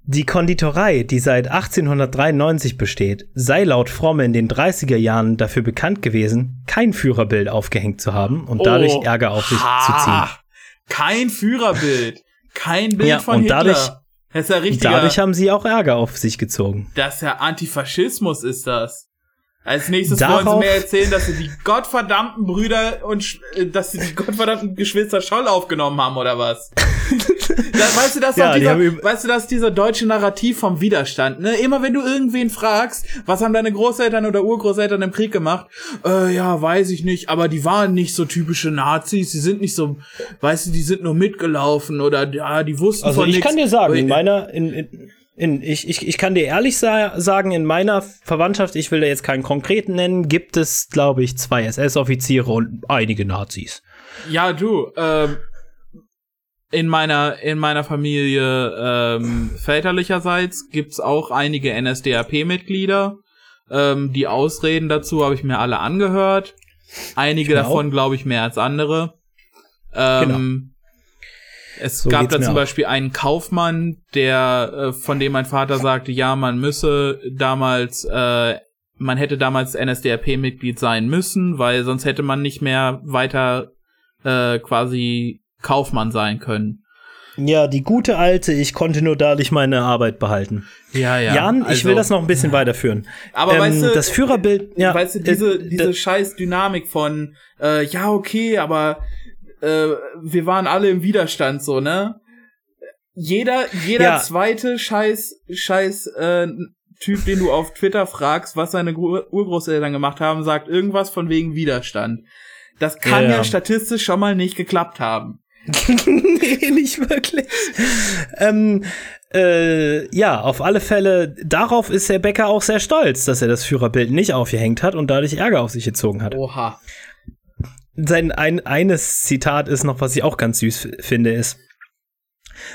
[SPEAKER 1] Die Konditorei, die seit 1893 besteht, sei laut Fromme in den 30er Jahren dafür bekannt gewesen, kein Führerbild aufgehängt zu haben und dadurch
[SPEAKER 2] Oh,
[SPEAKER 1] Ärger auf sich
[SPEAKER 2] ha,
[SPEAKER 1] zu ziehen.
[SPEAKER 2] Kein Führerbild. Kein Bild
[SPEAKER 1] Ja,
[SPEAKER 2] von
[SPEAKER 1] und
[SPEAKER 2] Hitler.
[SPEAKER 1] dadurch-
[SPEAKER 2] das ist ja richtiger,
[SPEAKER 1] Dadurch haben sie auch Ärger auf sich gezogen.
[SPEAKER 2] das ist ja Antifaschismus ist das. Als nächstes
[SPEAKER 1] Darauf-
[SPEAKER 2] wollen sie mir erzählen, dass sie die gottverdammten Brüder und äh, dass sie die gottverdammten Geschwister Scholl aufgenommen haben oder was? <laughs> da, weißt du, das
[SPEAKER 1] Ja, die
[SPEAKER 2] dieser, weißt du, das ist dieser deutsche Narrativ vom Widerstand, ne? Immer wenn du irgendwen fragst, was haben deine Großeltern oder Urgroßeltern im Krieg gemacht? Äh, ja, weiß ich nicht, aber die waren nicht so typische Nazis, sie sind nicht so, weißt du, die sind nur mitgelaufen oder ja, die wussten
[SPEAKER 1] Also
[SPEAKER 2] von
[SPEAKER 1] ich
[SPEAKER 2] nix.
[SPEAKER 1] kann dir sagen, in
[SPEAKER 2] Äh,
[SPEAKER 1] meiner, in, in, in, ich, ich, ich kann dir ehrlich sa sagen, in meiner Verwandtschaft, ich will da jetzt keinen konkreten nennen, gibt es, glaube ich, zwei SS-Offiziere und einige Nazis.
[SPEAKER 2] Ja, du, ähm, in meiner, in meiner Familie ähm, väterlicherseits gibt's auch einige NSDAP-Mitglieder. Ähm, die Ausreden dazu habe ich mir alle angehört. Einige
[SPEAKER 1] Genau.
[SPEAKER 2] davon glaube ich mehr als andere. Ähm, Es
[SPEAKER 1] So
[SPEAKER 2] gab da zum
[SPEAKER 1] auch.
[SPEAKER 2] Beispiel einen Kaufmann, der, äh, von dem mein Vater sagte, ja, man müsse damals, äh, man hätte damals NSDAP-Mitglied sein müssen, weil sonst hätte man nicht mehr weiter äh, quasi Kaufmann sein können.
[SPEAKER 1] Ja, die gute alte, ich konnte nur dadurch meine Arbeit behalten.
[SPEAKER 2] Ja, ja.
[SPEAKER 1] Jan, ich
[SPEAKER 2] also-
[SPEAKER 1] will das noch ein bisschen weiterführen.
[SPEAKER 2] Aber
[SPEAKER 1] ähm,
[SPEAKER 2] weißt du,
[SPEAKER 1] das Führerbild, ja,
[SPEAKER 2] weißt du, diese,
[SPEAKER 1] äh,
[SPEAKER 2] diese
[SPEAKER 1] d-
[SPEAKER 2] scheiß Dynamik von, äh, ja, okay, aber äh, wir waren alle im Widerstand, so, ne? Jeder, jeder
[SPEAKER 1] Ja.
[SPEAKER 2] zweite scheiß, scheiß äh, Typ, den du auf Twitter fragst, was seine Ur Urgroßeltern gemacht haben, sagt irgendwas von wegen Widerstand. Das kann
[SPEAKER 1] Ja,
[SPEAKER 2] ja,
[SPEAKER 1] ja.
[SPEAKER 2] statistisch schon mal nicht geklappt haben. <laughs>
[SPEAKER 1] nee, nicht wirklich. ähm, äh, ja, auf alle Fälle, darauf ist Herr Becker auch sehr stolz, dass er das Führerbild nicht aufgehängt hat und dadurch Ärger auf sich gezogen hat.
[SPEAKER 2] Oha.
[SPEAKER 1] Sein ein, eines Zitat ist noch, was ich auch ganz süß finde, ist.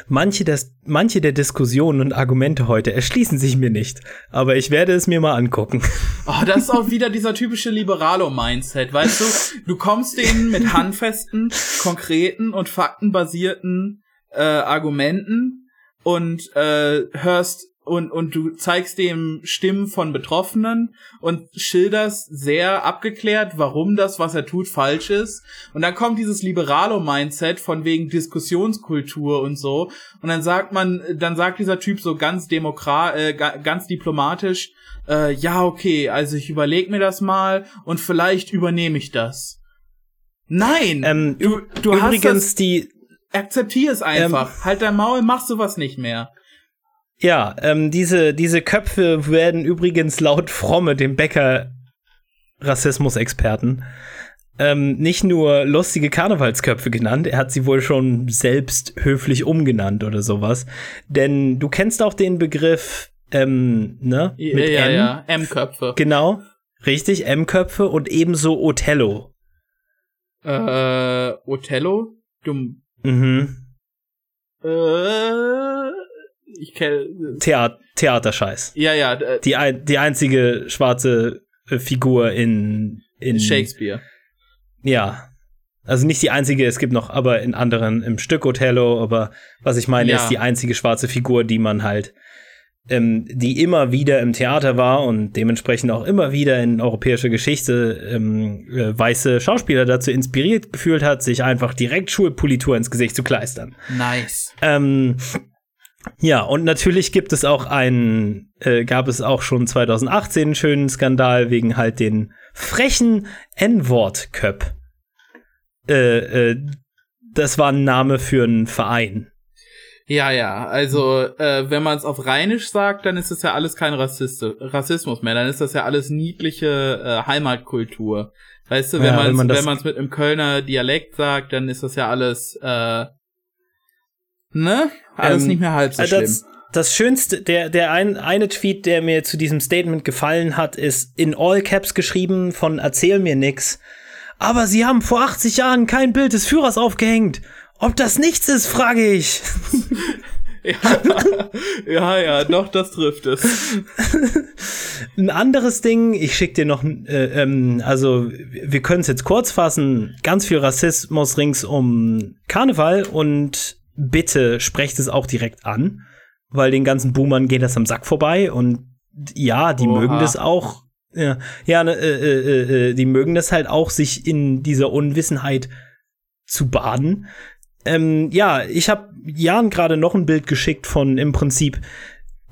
[SPEAKER 1] Manche, des, manche der Diskussionen und Argumente heute erschließen sich mir nicht, aber ich werde es mir mal angucken. <laughs>
[SPEAKER 2] Oh, das ist auch wieder dieser typische Liberalo-Mindset, weißt du? Du kommst denen mit handfesten, konkreten und faktenbasierten äh, Argumenten und äh, hörst und und du zeigst dem Stimmen von Betroffenen und schilderst sehr abgeklärt, warum das, was er tut, falsch ist. Und dann kommt dieses Liberalo-Mindset von wegen Diskussionskultur und so. Und dann sagt man, dann sagt dieser Typ so ganz demokrat, äh, ga- ganz diplomatisch, äh, ja, okay, also ich überleg mir das mal und vielleicht übernehme ich das. Nein,
[SPEAKER 1] Ähm,
[SPEAKER 2] du, du
[SPEAKER 1] Übrigens,
[SPEAKER 2] hast
[SPEAKER 1] die,
[SPEAKER 2] das, akzeptier es einfach. halt dein Maul, mach sowas nicht mehr.
[SPEAKER 1] Ja, ähm, diese, diese Köpfe werden übrigens laut Fromme, dem Bäcker Rassismusexperten, ähm, nicht nur lustige Karnevalsköpfe genannt, er hat sie wohl schon selbst höflich umgenannt oder sowas. Denn du kennst auch den Begriff, ähm, ne? Mit
[SPEAKER 2] ja,
[SPEAKER 1] M.
[SPEAKER 2] ja, M-Köpfe.
[SPEAKER 1] Genau, richtig, M-Köpfe und ebenso Othello.
[SPEAKER 2] Äh, Othello? Dumm.
[SPEAKER 1] Mhm.
[SPEAKER 2] Äh, ich kenne.
[SPEAKER 1] Theat Theaterscheiß.
[SPEAKER 2] Ja, ja, äh,
[SPEAKER 1] Die, ein, die einzige schwarze äh, Figur in, in
[SPEAKER 2] Shakespeare.
[SPEAKER 1] Ja. Also nicht die einzige, es gibt noch aber in anderen im Stück Othello, aber was ich meine,
[SPEAKER 2] Ja.
[SPEAKER 1] ist die einzige schwarze Figur, die man halt, ähm, die immer wieder im Theater war und dementsprechend auch immer wieder in europäischer Geschichte ähm, äh, weiße Schauspieler dazu inspiriert gefühlt hat, sich einfach direkt Schulpolitur ins Gesicht zu kleistern.
[SPEAKER 2] Nice.
[SPEAKER 1] Ähm, ja, und natürlich gibt es auch einen, äh, gab es auch schon 2018 einen schönen Skandal wegen halt den frechen N-Wort-Cup. Äh, äh, das war ein Name für einen Verein.
[SPEAKER 2] Ja, ja, also äh, wenn man es auf Rheinisch sagt, dann ist das ja alles kein Rassist Rassismus mehr, dann ist das ja alles niedliche äh, Heimatkultur. Weißt du, wenn
[SPEAKER 1] Ja,
[SPEAKER 2] man
[SPEAKER 1] wenn
[SPEAKER 2] es wenn man's mit einem Kölner Dialekt sagt, dann ist das ja alles äh, ne? Alles
[SPEAKER 1] Ähm,
[SPEAKER 2] nicht mehr halb so
[SPEAKER 1] Äh,
[SPEAKER 2] schlimm.
[SPEAKER 1] das, das Schönste, der, der ein, eine Tweet, der mir zu diesem Statement gefallen hat, ist in All Caps geschrieben von Erzähl mir nix. Aber sie haben vor 80 Jahren kein Bild des Führers aufgehängt. Ob das nichts ist, frage ich. <laughs>
[SPEAKER 2] ja, ja, ja, doch, das trifft es. <laughs>
[SPEAKER 1] Ein anderes Ding, ich schick dir noch, äh, ähm, also wir können es jetzt kurz fassen, ganz viel Rassismus rings um Karneval und bitte sprecht es auch direkt an, weil den ganzen Boomern geht das am Sack vorbei und ja, die
[SPEAKER 2] Oha.
[SPEAKER 1] mögen das auch. Ja, ja ne, äh, äh, äh, die mögen das halt auch, sich in dieser Unwissenheit zu baden. Ähm, ja, ich habe Jan gerade noch ein Bild geschickt von im Prinzip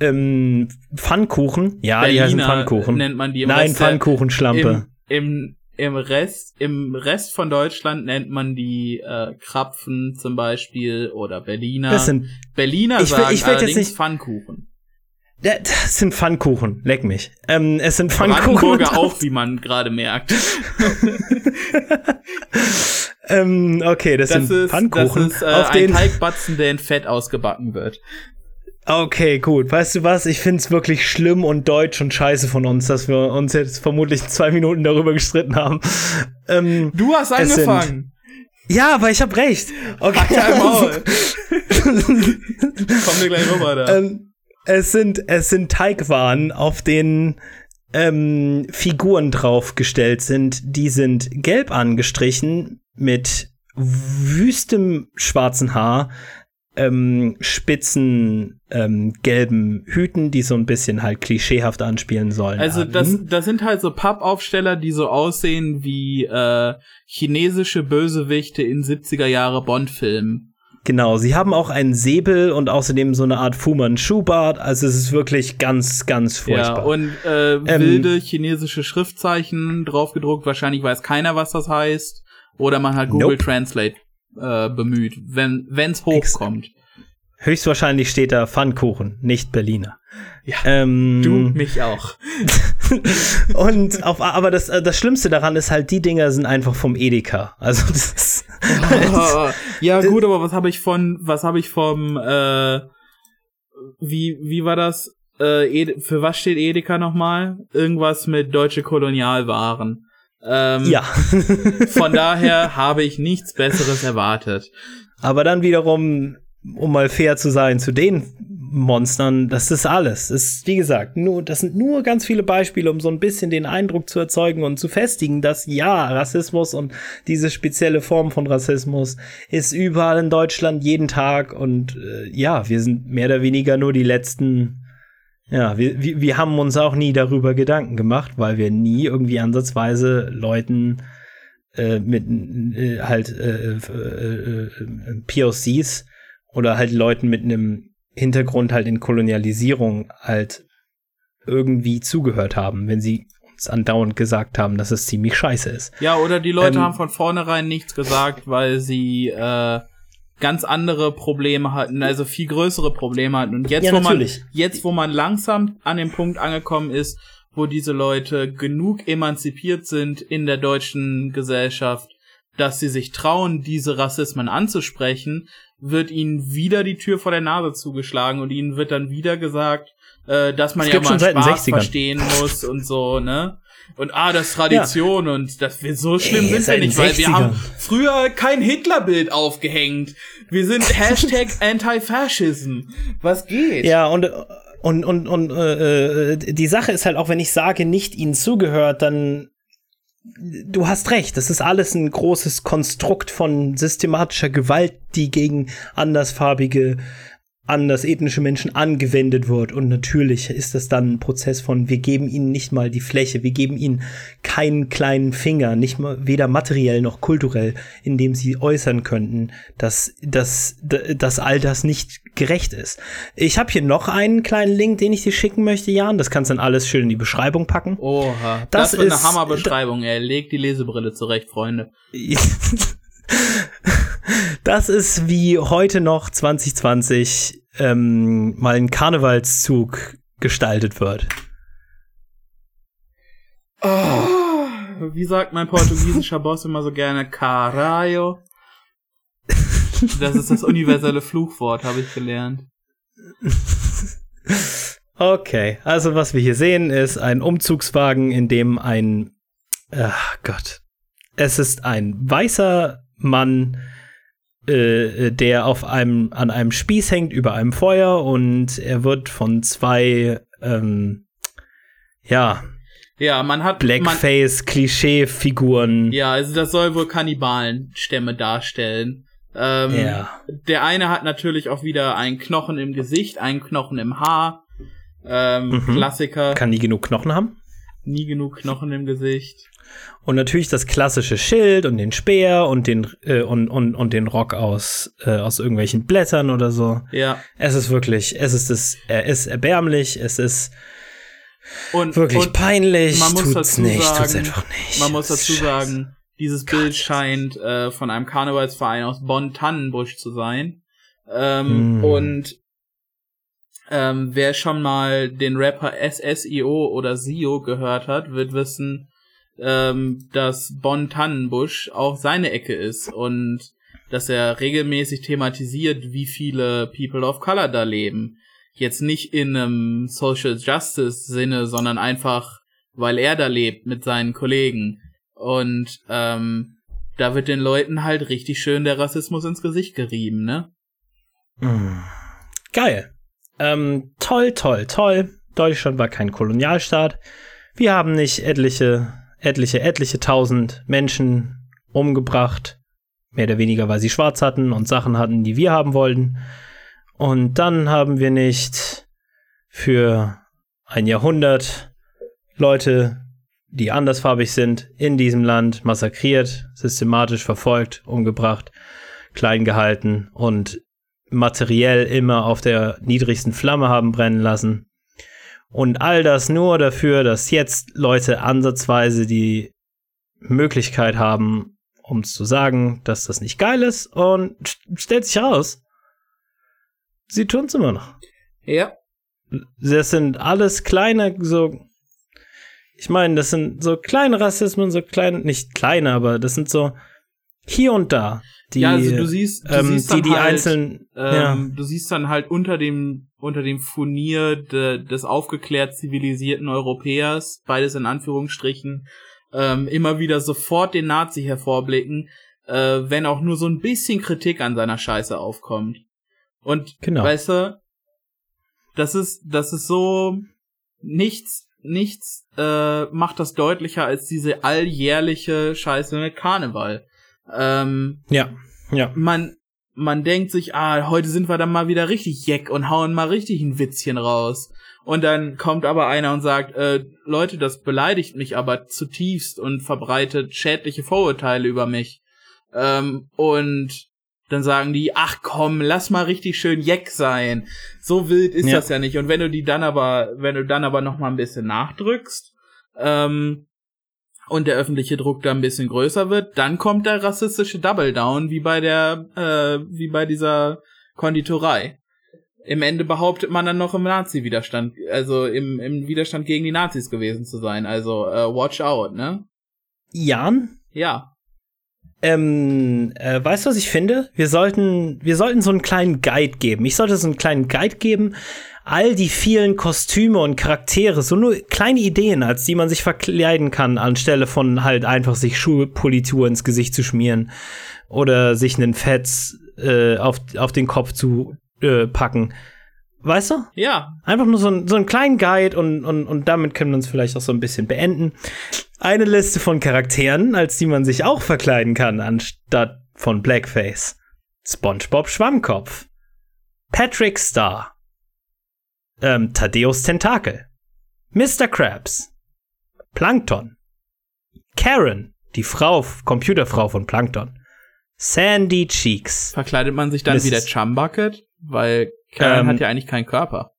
[SPEAKER 1] ähm, Pfannkuchen. Ja, die heißen
[SPEAKER 2] Berliner
[SPEAKER 1] Pfannkuchen.
[SPEAKER 2] nennt man die
[SPEAKER 1] Nein, Pfannkuchenschlampe.
[SPEAKER 2] Im, im, im Rest, im Rest von Deutschland nennt man die äh, Krapfen zum Beispiel oder Berliner.
[SPEAKER 1] Das sind,
[SPEAKER 2] Berliner
[SPEAKER 1] Ich
[SPEAKER 2] sagen
[SPEAKER 1] ich jetzt
[SPEAKER 2] allerdings
[SPEAKER 1] nicht-
[SPEAKER 2] Pfannkuchen.
[SPEAKER 1] das sind Pfannkuchen. Leck mich. Ähm, es sind Pfannkuchen.
[SPEAKER 2] Brandenburger auch, wie man gerade merkt. <laughs>
[SPEAKER 1] ähm, okay, das,
[SPEAKER 2] Das
[SPEAKER 1] sind
[SPEAKER 2] ist,
[SPEAKER 1] Pfannkuchen.
[SPEAKER 2] das ist äh,
[SPEAKER 1] auf
[SPEAKER 2] ein
[SPEAKER 1] den,
[SPEAKER 2] Teigbatzen, der in Fett ausgebacken wird.
[SPEAKER 1] Okay, gut. Weißt du was? Ich find's wirklich schlimm und deutsch und scheiße von uns, dass wir uns jetzt vermutlich zwei Minuten darüber gestritten haben. Ähm,
[SPEAKER 2] Du hast
[SPEAKER 1] Es
[SPEAKER 2] angefangen.
[SPEAKER 1] ja, aber ich hab recht. Okay.
[SPEAKER 2] Halt Maul. <laughs> Komm dir gleich rüber da.
[SPEAKER 1] ähm, es sind es sind Teigwaren, auf denen ähm, Figuren draufgestellt sind. Die sind gelb angestrichen mit wüstem schwarzen Haar, ähm, spitzen ähm, gelben Hüten, die so ein bisschen halt klischeehaft anspielen sollen.
[SPEAKER 2] Also das, das sind halt so Pappaufsteller, die so aussehen wie äh, chinesische Bösewichte in 70er Jahre Bond-Filmen.
[SPEAKER 1] Genau, sie haben auch einen Säbel und außerdem so eine Art Fu Manchu-Bart. Also es ist wirklich ganz, ganz furchtbar.
[SPEAKER 2] Ja, und äh,
[SPEAKER 1] Ähm,
[SPEAKER 2] wilde chinesische Schriftzeichen draufgedruckt. Wahrscheinlich weiß keiner, was das heißt. Oder man hat Google
[SPEAKER 1] Nope.
[SPEAKER 2] Translate äh, bemüht, wenn wenn's hochkommt.
[SPEAKER 1] Höchstwahrscheinlich steht da Pfannkuchen, nicht Berliner.
[SPEAKER 2] Ja,
[SPEAKER 1] Ähm,
[SPEAKER 2] Du, mich auch. <laughs>
[SPEAKER 1] und auf, aber das, äh, das Schlimmste daran ist halt, die Dinger sind einfach vom Edeka. Also das ist, <laughs>
[SPEAKER 2] ja, gut, aber was habe ich von, was habe ich vom, äh, wie, wie war das? Äh, für was steht Edeka nochmal? Irgendwas mit deutsche Kolonialwaren. Ähm,
[SPEAKER 1] ja. <laughs>
[SPEAKER 2] Von daher <laughs> habe ich nichts Besseres erwartet.
[SPEAKER 1] aber dann wiederum, um mal fair zu sein zu den Monstern, das ist alles. Das ist, wie gesagt, nur, das sind nur ganz viele Beispiele, um so ein bisschen den Eindruck zu erzeugen und zu festigen, dass ja, Rassismus und diese spezielle Form von Rassismus ist überall in Deutschland jeden Tag und äh, ja, wir sind mehr oder weniger nur die letzten Ja, wir, wir, wir haben uns auch nie darüber Gedanken gemacht, weil wir nie irgendwie ansatzweise Leuten äh, mit äh, halt äh, äh, äh, POCs oder halt Leuten mit einem Hintergrund halt in Kolonialisierung halt irgendwie zugehört haben, wenn sie uns andauernd gesagt haben, dass es ziemlich scheiße ist.
[SPEAKER 2] Ja, oder die Leute
[SPEAKER 1] Ähm,
[SPEAKER 2] haben von vornherein nichts gesagt, weil sie äh, ganz andere Probleme hatten, also viel größere Probleme hatten. Und jetzt,
[SPEAKER 1] Ja,
[SPEAKER 2] wo man jetzt, wo man langsam an dem Punkt angekommen ist, wo diese Leute genug emanzipiert sind in der deutschen Gesellschaft, dass sie sich trauen, diese Rassismen anzusprechen, wird ihnen wieder die Tür vor der Nase zugeschlagen und ihnen wird dann wieder gesagt, äh, dass man
[SPEAKER 1] Das
[SPEAKER 2] ja mal Spaß
[SPEAKER 1] 60ern.
[SPEAKER 2] verstehen muss und so, ne? Und ah, das ist Tradition und das wir so schlimm
[SPEAKER 1] Ey,
[SPEAKER 2] sind wir nicht, weil wir
[SPEAKER 1] 60ern.
[SPEAKER 2] haben früher kein Hitlerbild aufgehängt. Wir sind <laughs> Hashtag Anti-Fascism. Was geht?
[SPEAKER 1] Ja, und und und und äh, äh, die Sache ist halt auch, wenn ich sage, nicht ihnen zugehört, dann du hast recht, das ist alles ein großes Konstrukt von systematischer Gewalt, die gegen andersfarbige anders ethnische Menschen angewendet wird. Und natürlich ist das dann ein Prozess von, wir geben ihnen nicht mal die Fläche, wir geben ihnen keinen kleinen Finger, nicht mal weder materiell noch kulturell, in dem sie äußern könnten, dass, dass, dass all das nicht gerecht ist. Ich habe hier noch einen kleinen Link, den ich dir schicken möchte, Jan. Das kannst du dann alles schön in die Beschreibung packen.
[SPEAKER 2] Oha, das, das ist eine Hammerbeschreibung. Er legt die Lesebrille zurecht, Freunde. <laughs>
[SPEAKER 1] Das ist wie heute noch 2020 ähm, mal ein Karnevalszug gestaltet wird.
[SPEAKER 2] Oh, wie sagt mein portugiesischer Boss immer so gerne, Caralho. Das ist das universelle Fluchwort, habe ich gelernt.
[SPEAKER 1] Okay, also was wir hier sehen, ist ein Umzugswagen, in dem ein, ach Gott, es ist ein weißer Mann äh, der auf einem, an einem Spieß hängt über einem Feuer und er wird von zwei, ähm, ja,
[SPEAKER 2] ja, man hat
[SPEAKER 1] Blackface-Klischee-Figuren.
[SPEAKER 2] Ja, also das soll wohl Kannibalenstämme darstellen. Ähm, ja. Der eine hat natürlich auch wieder einen Knochen im Gesicht, einen Knochen im Haar. Ähm, mhm. Klassiker.
[SPEAKER 1] Kann nie genug Knochen haben?
[SPEAKER 2] Nie genug Knochen im Gesicht.
[SPEAKER 1] Und natürlich das klassische Schild und den Speer und den äh, und, und, und den Rock aus äh, aus irgendwelchen Blättern oder so.
[SPEAKER 2] Ja.
[SPEAKER 1] Es ist wirklich, es ist es, er ist erbärmlich, es ist und, wirklich und peinlich.
[SPEAKER 2] Man muss tut's dazu nicht, sagen, tut's einfach nicht. Man muss dazu sagen, dieses Gott. Bild scheint äh, von einem Karnevalsverein aus Bonn-Tannenbusch zu sein. Ähm, mm. Und ähm, wer schon mal den Rapper SSIO oder SIO gehört hat, wird wissen, ähm, dass Bonn Tannenbusch auch seine Ecke ist und dass er regelmäßig thematisiert, wie viele People of Color da leben. Jetzt nicht in einem Social Justice Sinne, sondern einfach, weil er da lebt mit seinen Kollegen. Und ähm, da wird den Leuten halt richtig schön der Rassismus ins Gesicht gerieben, ne?
[SPEAKER 1] Mm. Geil. Ähm, toll, toll, toll. Deutschland war kein Kolonialstaat. Wir haben nicht etliche etliche, etliche tausend Menschen umgebracht. Mehr oder weniger, weil sie schwarz hatten und Sachen hatten, die wir haben wollten. Und dann haben wir nicht für ein Jahrhundert Leute, die andersfarbig sind, in diesem Land massakriert, systematisch verfolgt, umgebracht, klein gehalten und materiell immer auf der niedrigsten Flamme haben brennen lassen. Und all das nur dafür, dass jetzt Leute ansatzweise die Möglichkeit haben, um zu sagen, dass das nicht geil ist und stellt sich heraus, sie tun es immer noch.
[SPEAKER 2] Ja.
[SPEAKER 1] Das sind alles kleine, so, ich meine, das sind so kleine Rassismen, so kleine, nicht kleine, aber das sind so hier und da. Die,
[SPEAKER 2] ja, also du siehst, du
[SPEAKER 1] ähm,
[SPEAKER 2] siehst
[SPEAKER 1] die, die halt, einzelnen,
[SPEAKER 2] ähm, ja. du siehst dann halt unter dem unter dem Furnier de, des aufgeklärt zivilisierten Europäers, beides in Anführungsstrichen, ähm, immer wieder sofort den Nazi hervorblicken, äh, wenn auch nur so ein bisschen Kritik an seiner Scheiße aufkommt. Und genau. weißt du, das ist, das ist so nichts, nichts äh, macht das deutlicher als diese alljährliche Scheiße mit Karneval. Ähm,
[SPEAKER 1] ja, ja.
[SPEAKER 2] Man, man denkt sich, ah, heute sind wir dann mal wieder richtig jeck und hauen mal richtig ein Witzchen raus. Und dann kommt aber einer und sagt, äh, Leute, das beleidigt mich aber zutiefst und verbreitet schädliche Vorurteile über mich. Ähm, und dann sagen die, ach komm, lass mal richtig schön jeck sein. So wild ist ja. das ja nicht. Und wenn du die dann aber, wenn du dann aber noch mal ein bisschen nachdrückst, ähm, und der öffentliche Druck da ein bisschen größer wird, dann kommt der rassistische Double Down, wie bei der, äh, wie bei dieser Konditorei. Im Ende behauptet man dann noch im Nazi-Widerstand, also im, im Widerstand gegen die Nazis gewesen zu sein. Also äh, watch out, ne?
[SPEAKER 1] Jan?
[SPEAKER 2] Ja.
[SPEAKER 1] Ähm, äh, weißt du, was ich finde? Wir sollten, wir sollten so einen kleinen Guide geben. Ich sollte so einen kleinen Guide geben, all die vielen Kostüme und Charaktere, so nur kleine Ideen, als die man sich verkleiden kann, anstelle von halt einfach sich Schulpolitur ins Gesicht zu schmieren oder sich einen Fetz äh, auf, auf den Kopf zu äh, packen. Weißt du?
[SPEAKER 2] Ja.
[SPEAKER 1] Einfach nur so, ein, so einen kleinen Guide und, und, und damit können wir uns vielleicht auch so ein bisschen beenden. Eine Liste von Charakteren, als die man sich auch verkleiden kann, anstatt von Blackface. SpongeBob Schwammkopf. Patrick Star. Ähm, Thaddeus Tentakel. Mr. Krabs. Plankton. Karen, die Frau, Computerfrau von Plankton. Sandy Cheeks.
[SPEAKER 2] Verkleidet man sich dann
[SPEAKER 1] Mrs.
[SPEAKER 2] wie der Chumbucket? Weil Karen
[SPEAKER 1] Ähm,
[SPEAKER 2] hat ja eigentlich keinen Körper.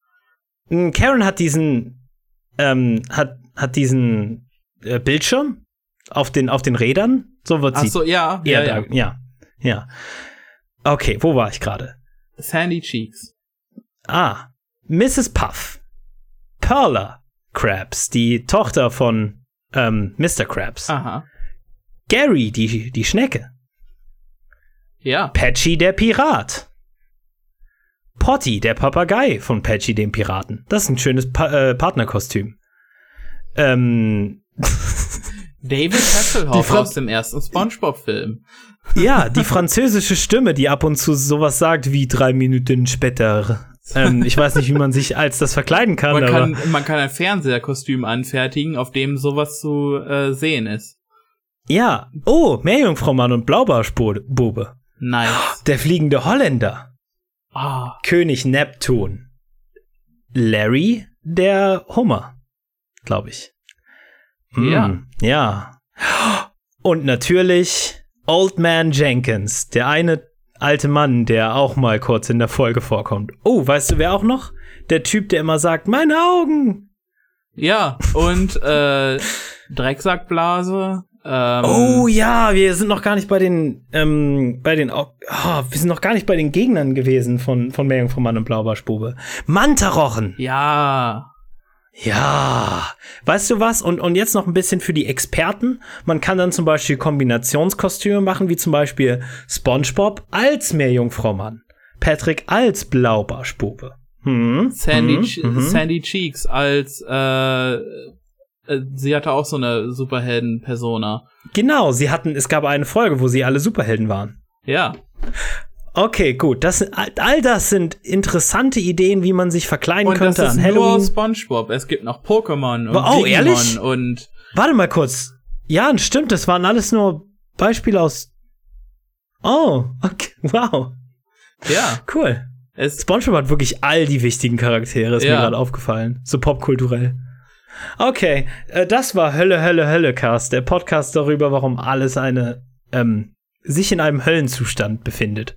[SPEAKER 1] Karen hat diesen, ähm, hat, hat diesen äh, Bildschirm auf den, auf den Rädern. So wird
[SPEAKER 2] Ach
[SPEAKER 1] sie
[SPEAKER 2] so, ja, ja, ja.
[SPEAKER 1] ja. Ja. Okay, wo war ich gerade?
[SPEAKER 2] Sandy Cheeks.
[SPEAKER 1] Ah, Mrs. Puff. Perla Krabs, die Tochter von ähm, Mr. Krabs.
[SPEAKER 2] Aha.
[SPEAKER 1] Gary, die, die Schnecke.
[SPEAKER 2] Ja.
[SPEAKER 1] Patchy, der Pirat. Potty, der Papagei von Patchy, dem Piraten. Das ist ein schönes pa äh, Partnerkostüm. Ähm, <laughs>
[SPEAKER 2] David Hasselhoff aus dem ersten Spongebob-Film.
[SPEAKER 1] ja, die französische Stimme, die ab und zu sowas sagt wie drei Minuten später. Ähm, ich weiß nicht, wie man sich als das verkleiden kann,
[SPEAKER 2] Man kann, man kann ein Fernseherkostüm anfertigen, auf dem sowas zu äh, sehen ist.
[SPEAKER 1] ja. Oh, Meerjungfrau Mann und Blaubarschbube.
[SPEAKER 2] Nice.
[SPEAKER 1] Der fliegende Holländer.
[SPEAKER 2] Ah,
[SPEAKER 1] König Neptun. Larry, der Hummer, glaube ich. Mm,
[SPEAKER 2] Ja.
[SPEAKER 1] Ja. Und natürlich Old Man Jenkins, der eine alte Mann, der auch mal kurz in der Folge vorkommt. Oh, weißt du wer auch noch? Der Typ, der immer sagt, meine Augen.
[SPEAKER 2] ja. Und äh, Drecksackblase. Ähm,
[SPEAKER 1] Oh ja, wir sind noch gar nicht bei den, ähm, bei den, oh, wir sind noch gar nicht bei den Gegnern gewesen von, von Meerjungfrau Mann und Blaubarschbube. Mantarochen.
[SPEAKER 2] Ja.
[SPEAKER 1] Ja, weißt du was? Und, und jetzt noch ein bisschen für die Experten. Man kann dann zum Beispiel Kombinationskostüme machen, wie zum Beispiel SpongeBob als Meerjungfrau Mann, Patrick als Blaubarschbube. Hm,
[SPEAKER 2] Sandy,
[SPEAKER 1] hm, mhm.
[SPEAKER 2] Sandy Cheeks als äh, äh, sie hatte auch so eine Superhelden-Persona.
[SPEAKER 1] Genau, sie hatten, es gab eine Folge, wo sie alle Superhelden waren.
[SPEAKER 2] Ja.
[SPEAKER 1] Okay, gut. Das, all all das sind interessante Ideen, wie man sich verkleiden
[SPEAKER 2] Und das
[SPEAKER 1] könnte
[SPEAKER 2] ist
[SPEAKER 1] an
[SPEAKER 2] nur
[SPEAKER 1] Halloween.
[SPEAKER 2] SpongeBob. Es gibt noch Pokémon und
[SPEAKER 1] Oh,
[SPEAKER 2] Digimon
[SPEAKER 1] ehrlich?
[SPEAKER 2] und
[SPEAKER 1] Warte mal kurz. Ja, stimmt, das waren alles nur Beispiele aus. Oh, okay, <laughs> wow,
[SPEAKER 2] ja.
[SPEAKER 1] cool.
[SPEAKER 2] Es
[SPEAKER 1] SpongeBob hat wirklich all die wichtigen Charaktere, ist mir
[SPEAKER 2] Ja.
[SPEAKER 1] gerade aufgefallen. So popkulturell. Okay, äh, das war Hölle, Hölle, Hölle Cast, der Podcast darüber, warum alles eine, ähm, sich in einem Höllenzustand befindet.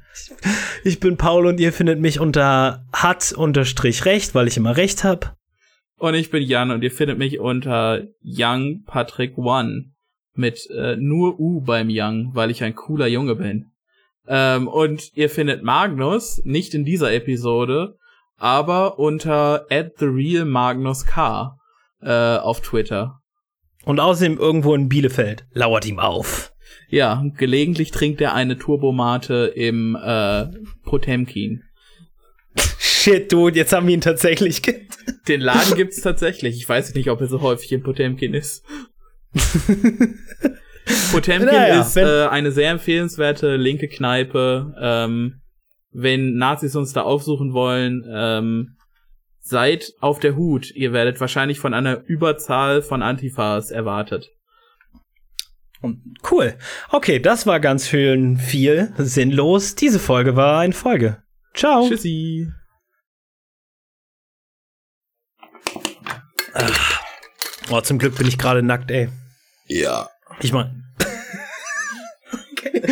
[SPEAKER 1] Ich bin Paul und ihr findet mich unter hat unterstrich recht, weil ich immer recht hab.
[SPEAKER 2] Und ich bin Jan und ihr findet mich unter Young Patrick One mit äh, nur U beim Young, weil ich ein cooler Junge bin. Ähm, und ihr findet Magnus nicht in dieser Episode, aber unter at the real Magnus K äh, auf Twitter.
[SPEAKER 1] Und außerdem irgendwo in Bielefeld. Lauert ihm auf.
[SPEAKER 2] Ja, gelegentlich trinkt er eine Turbomate im äh, Potemkin.
[SPEAKER 1] Shit, dude, jetzt haben wir ihn tatsächlich. <laughs>
[SPEAKER 2] Den Laden gibt's tatsächlich. Ich weiß nicht, ob er so häufig in Potemkin ist. <laughs> Potemkin
[SPEAKER 1] Naja,
[SPEAKER 2] ist äh, eine sehr empfehlenswerte linke Kneipe. Ähm, wenn Nazis uns da aufsuchen wollen, ähm, seid auf der Hut. Ihr werdet wahrscheinlich von einer Überzahl von Antifas erwartet.
[SPEAKER 1] Cool. Okay, das war ganz schön viel sinnlos. Diese Folge war eine Folge. Ciao.
[SPEAKER 2] Tschüssi.
[SPEAKER 1] Oh, zum Glück bin ich gerade nackt, ey.
[SPEAKER 3] Ja.
[SPEAKER 1] Ich mein. <laughs> okay.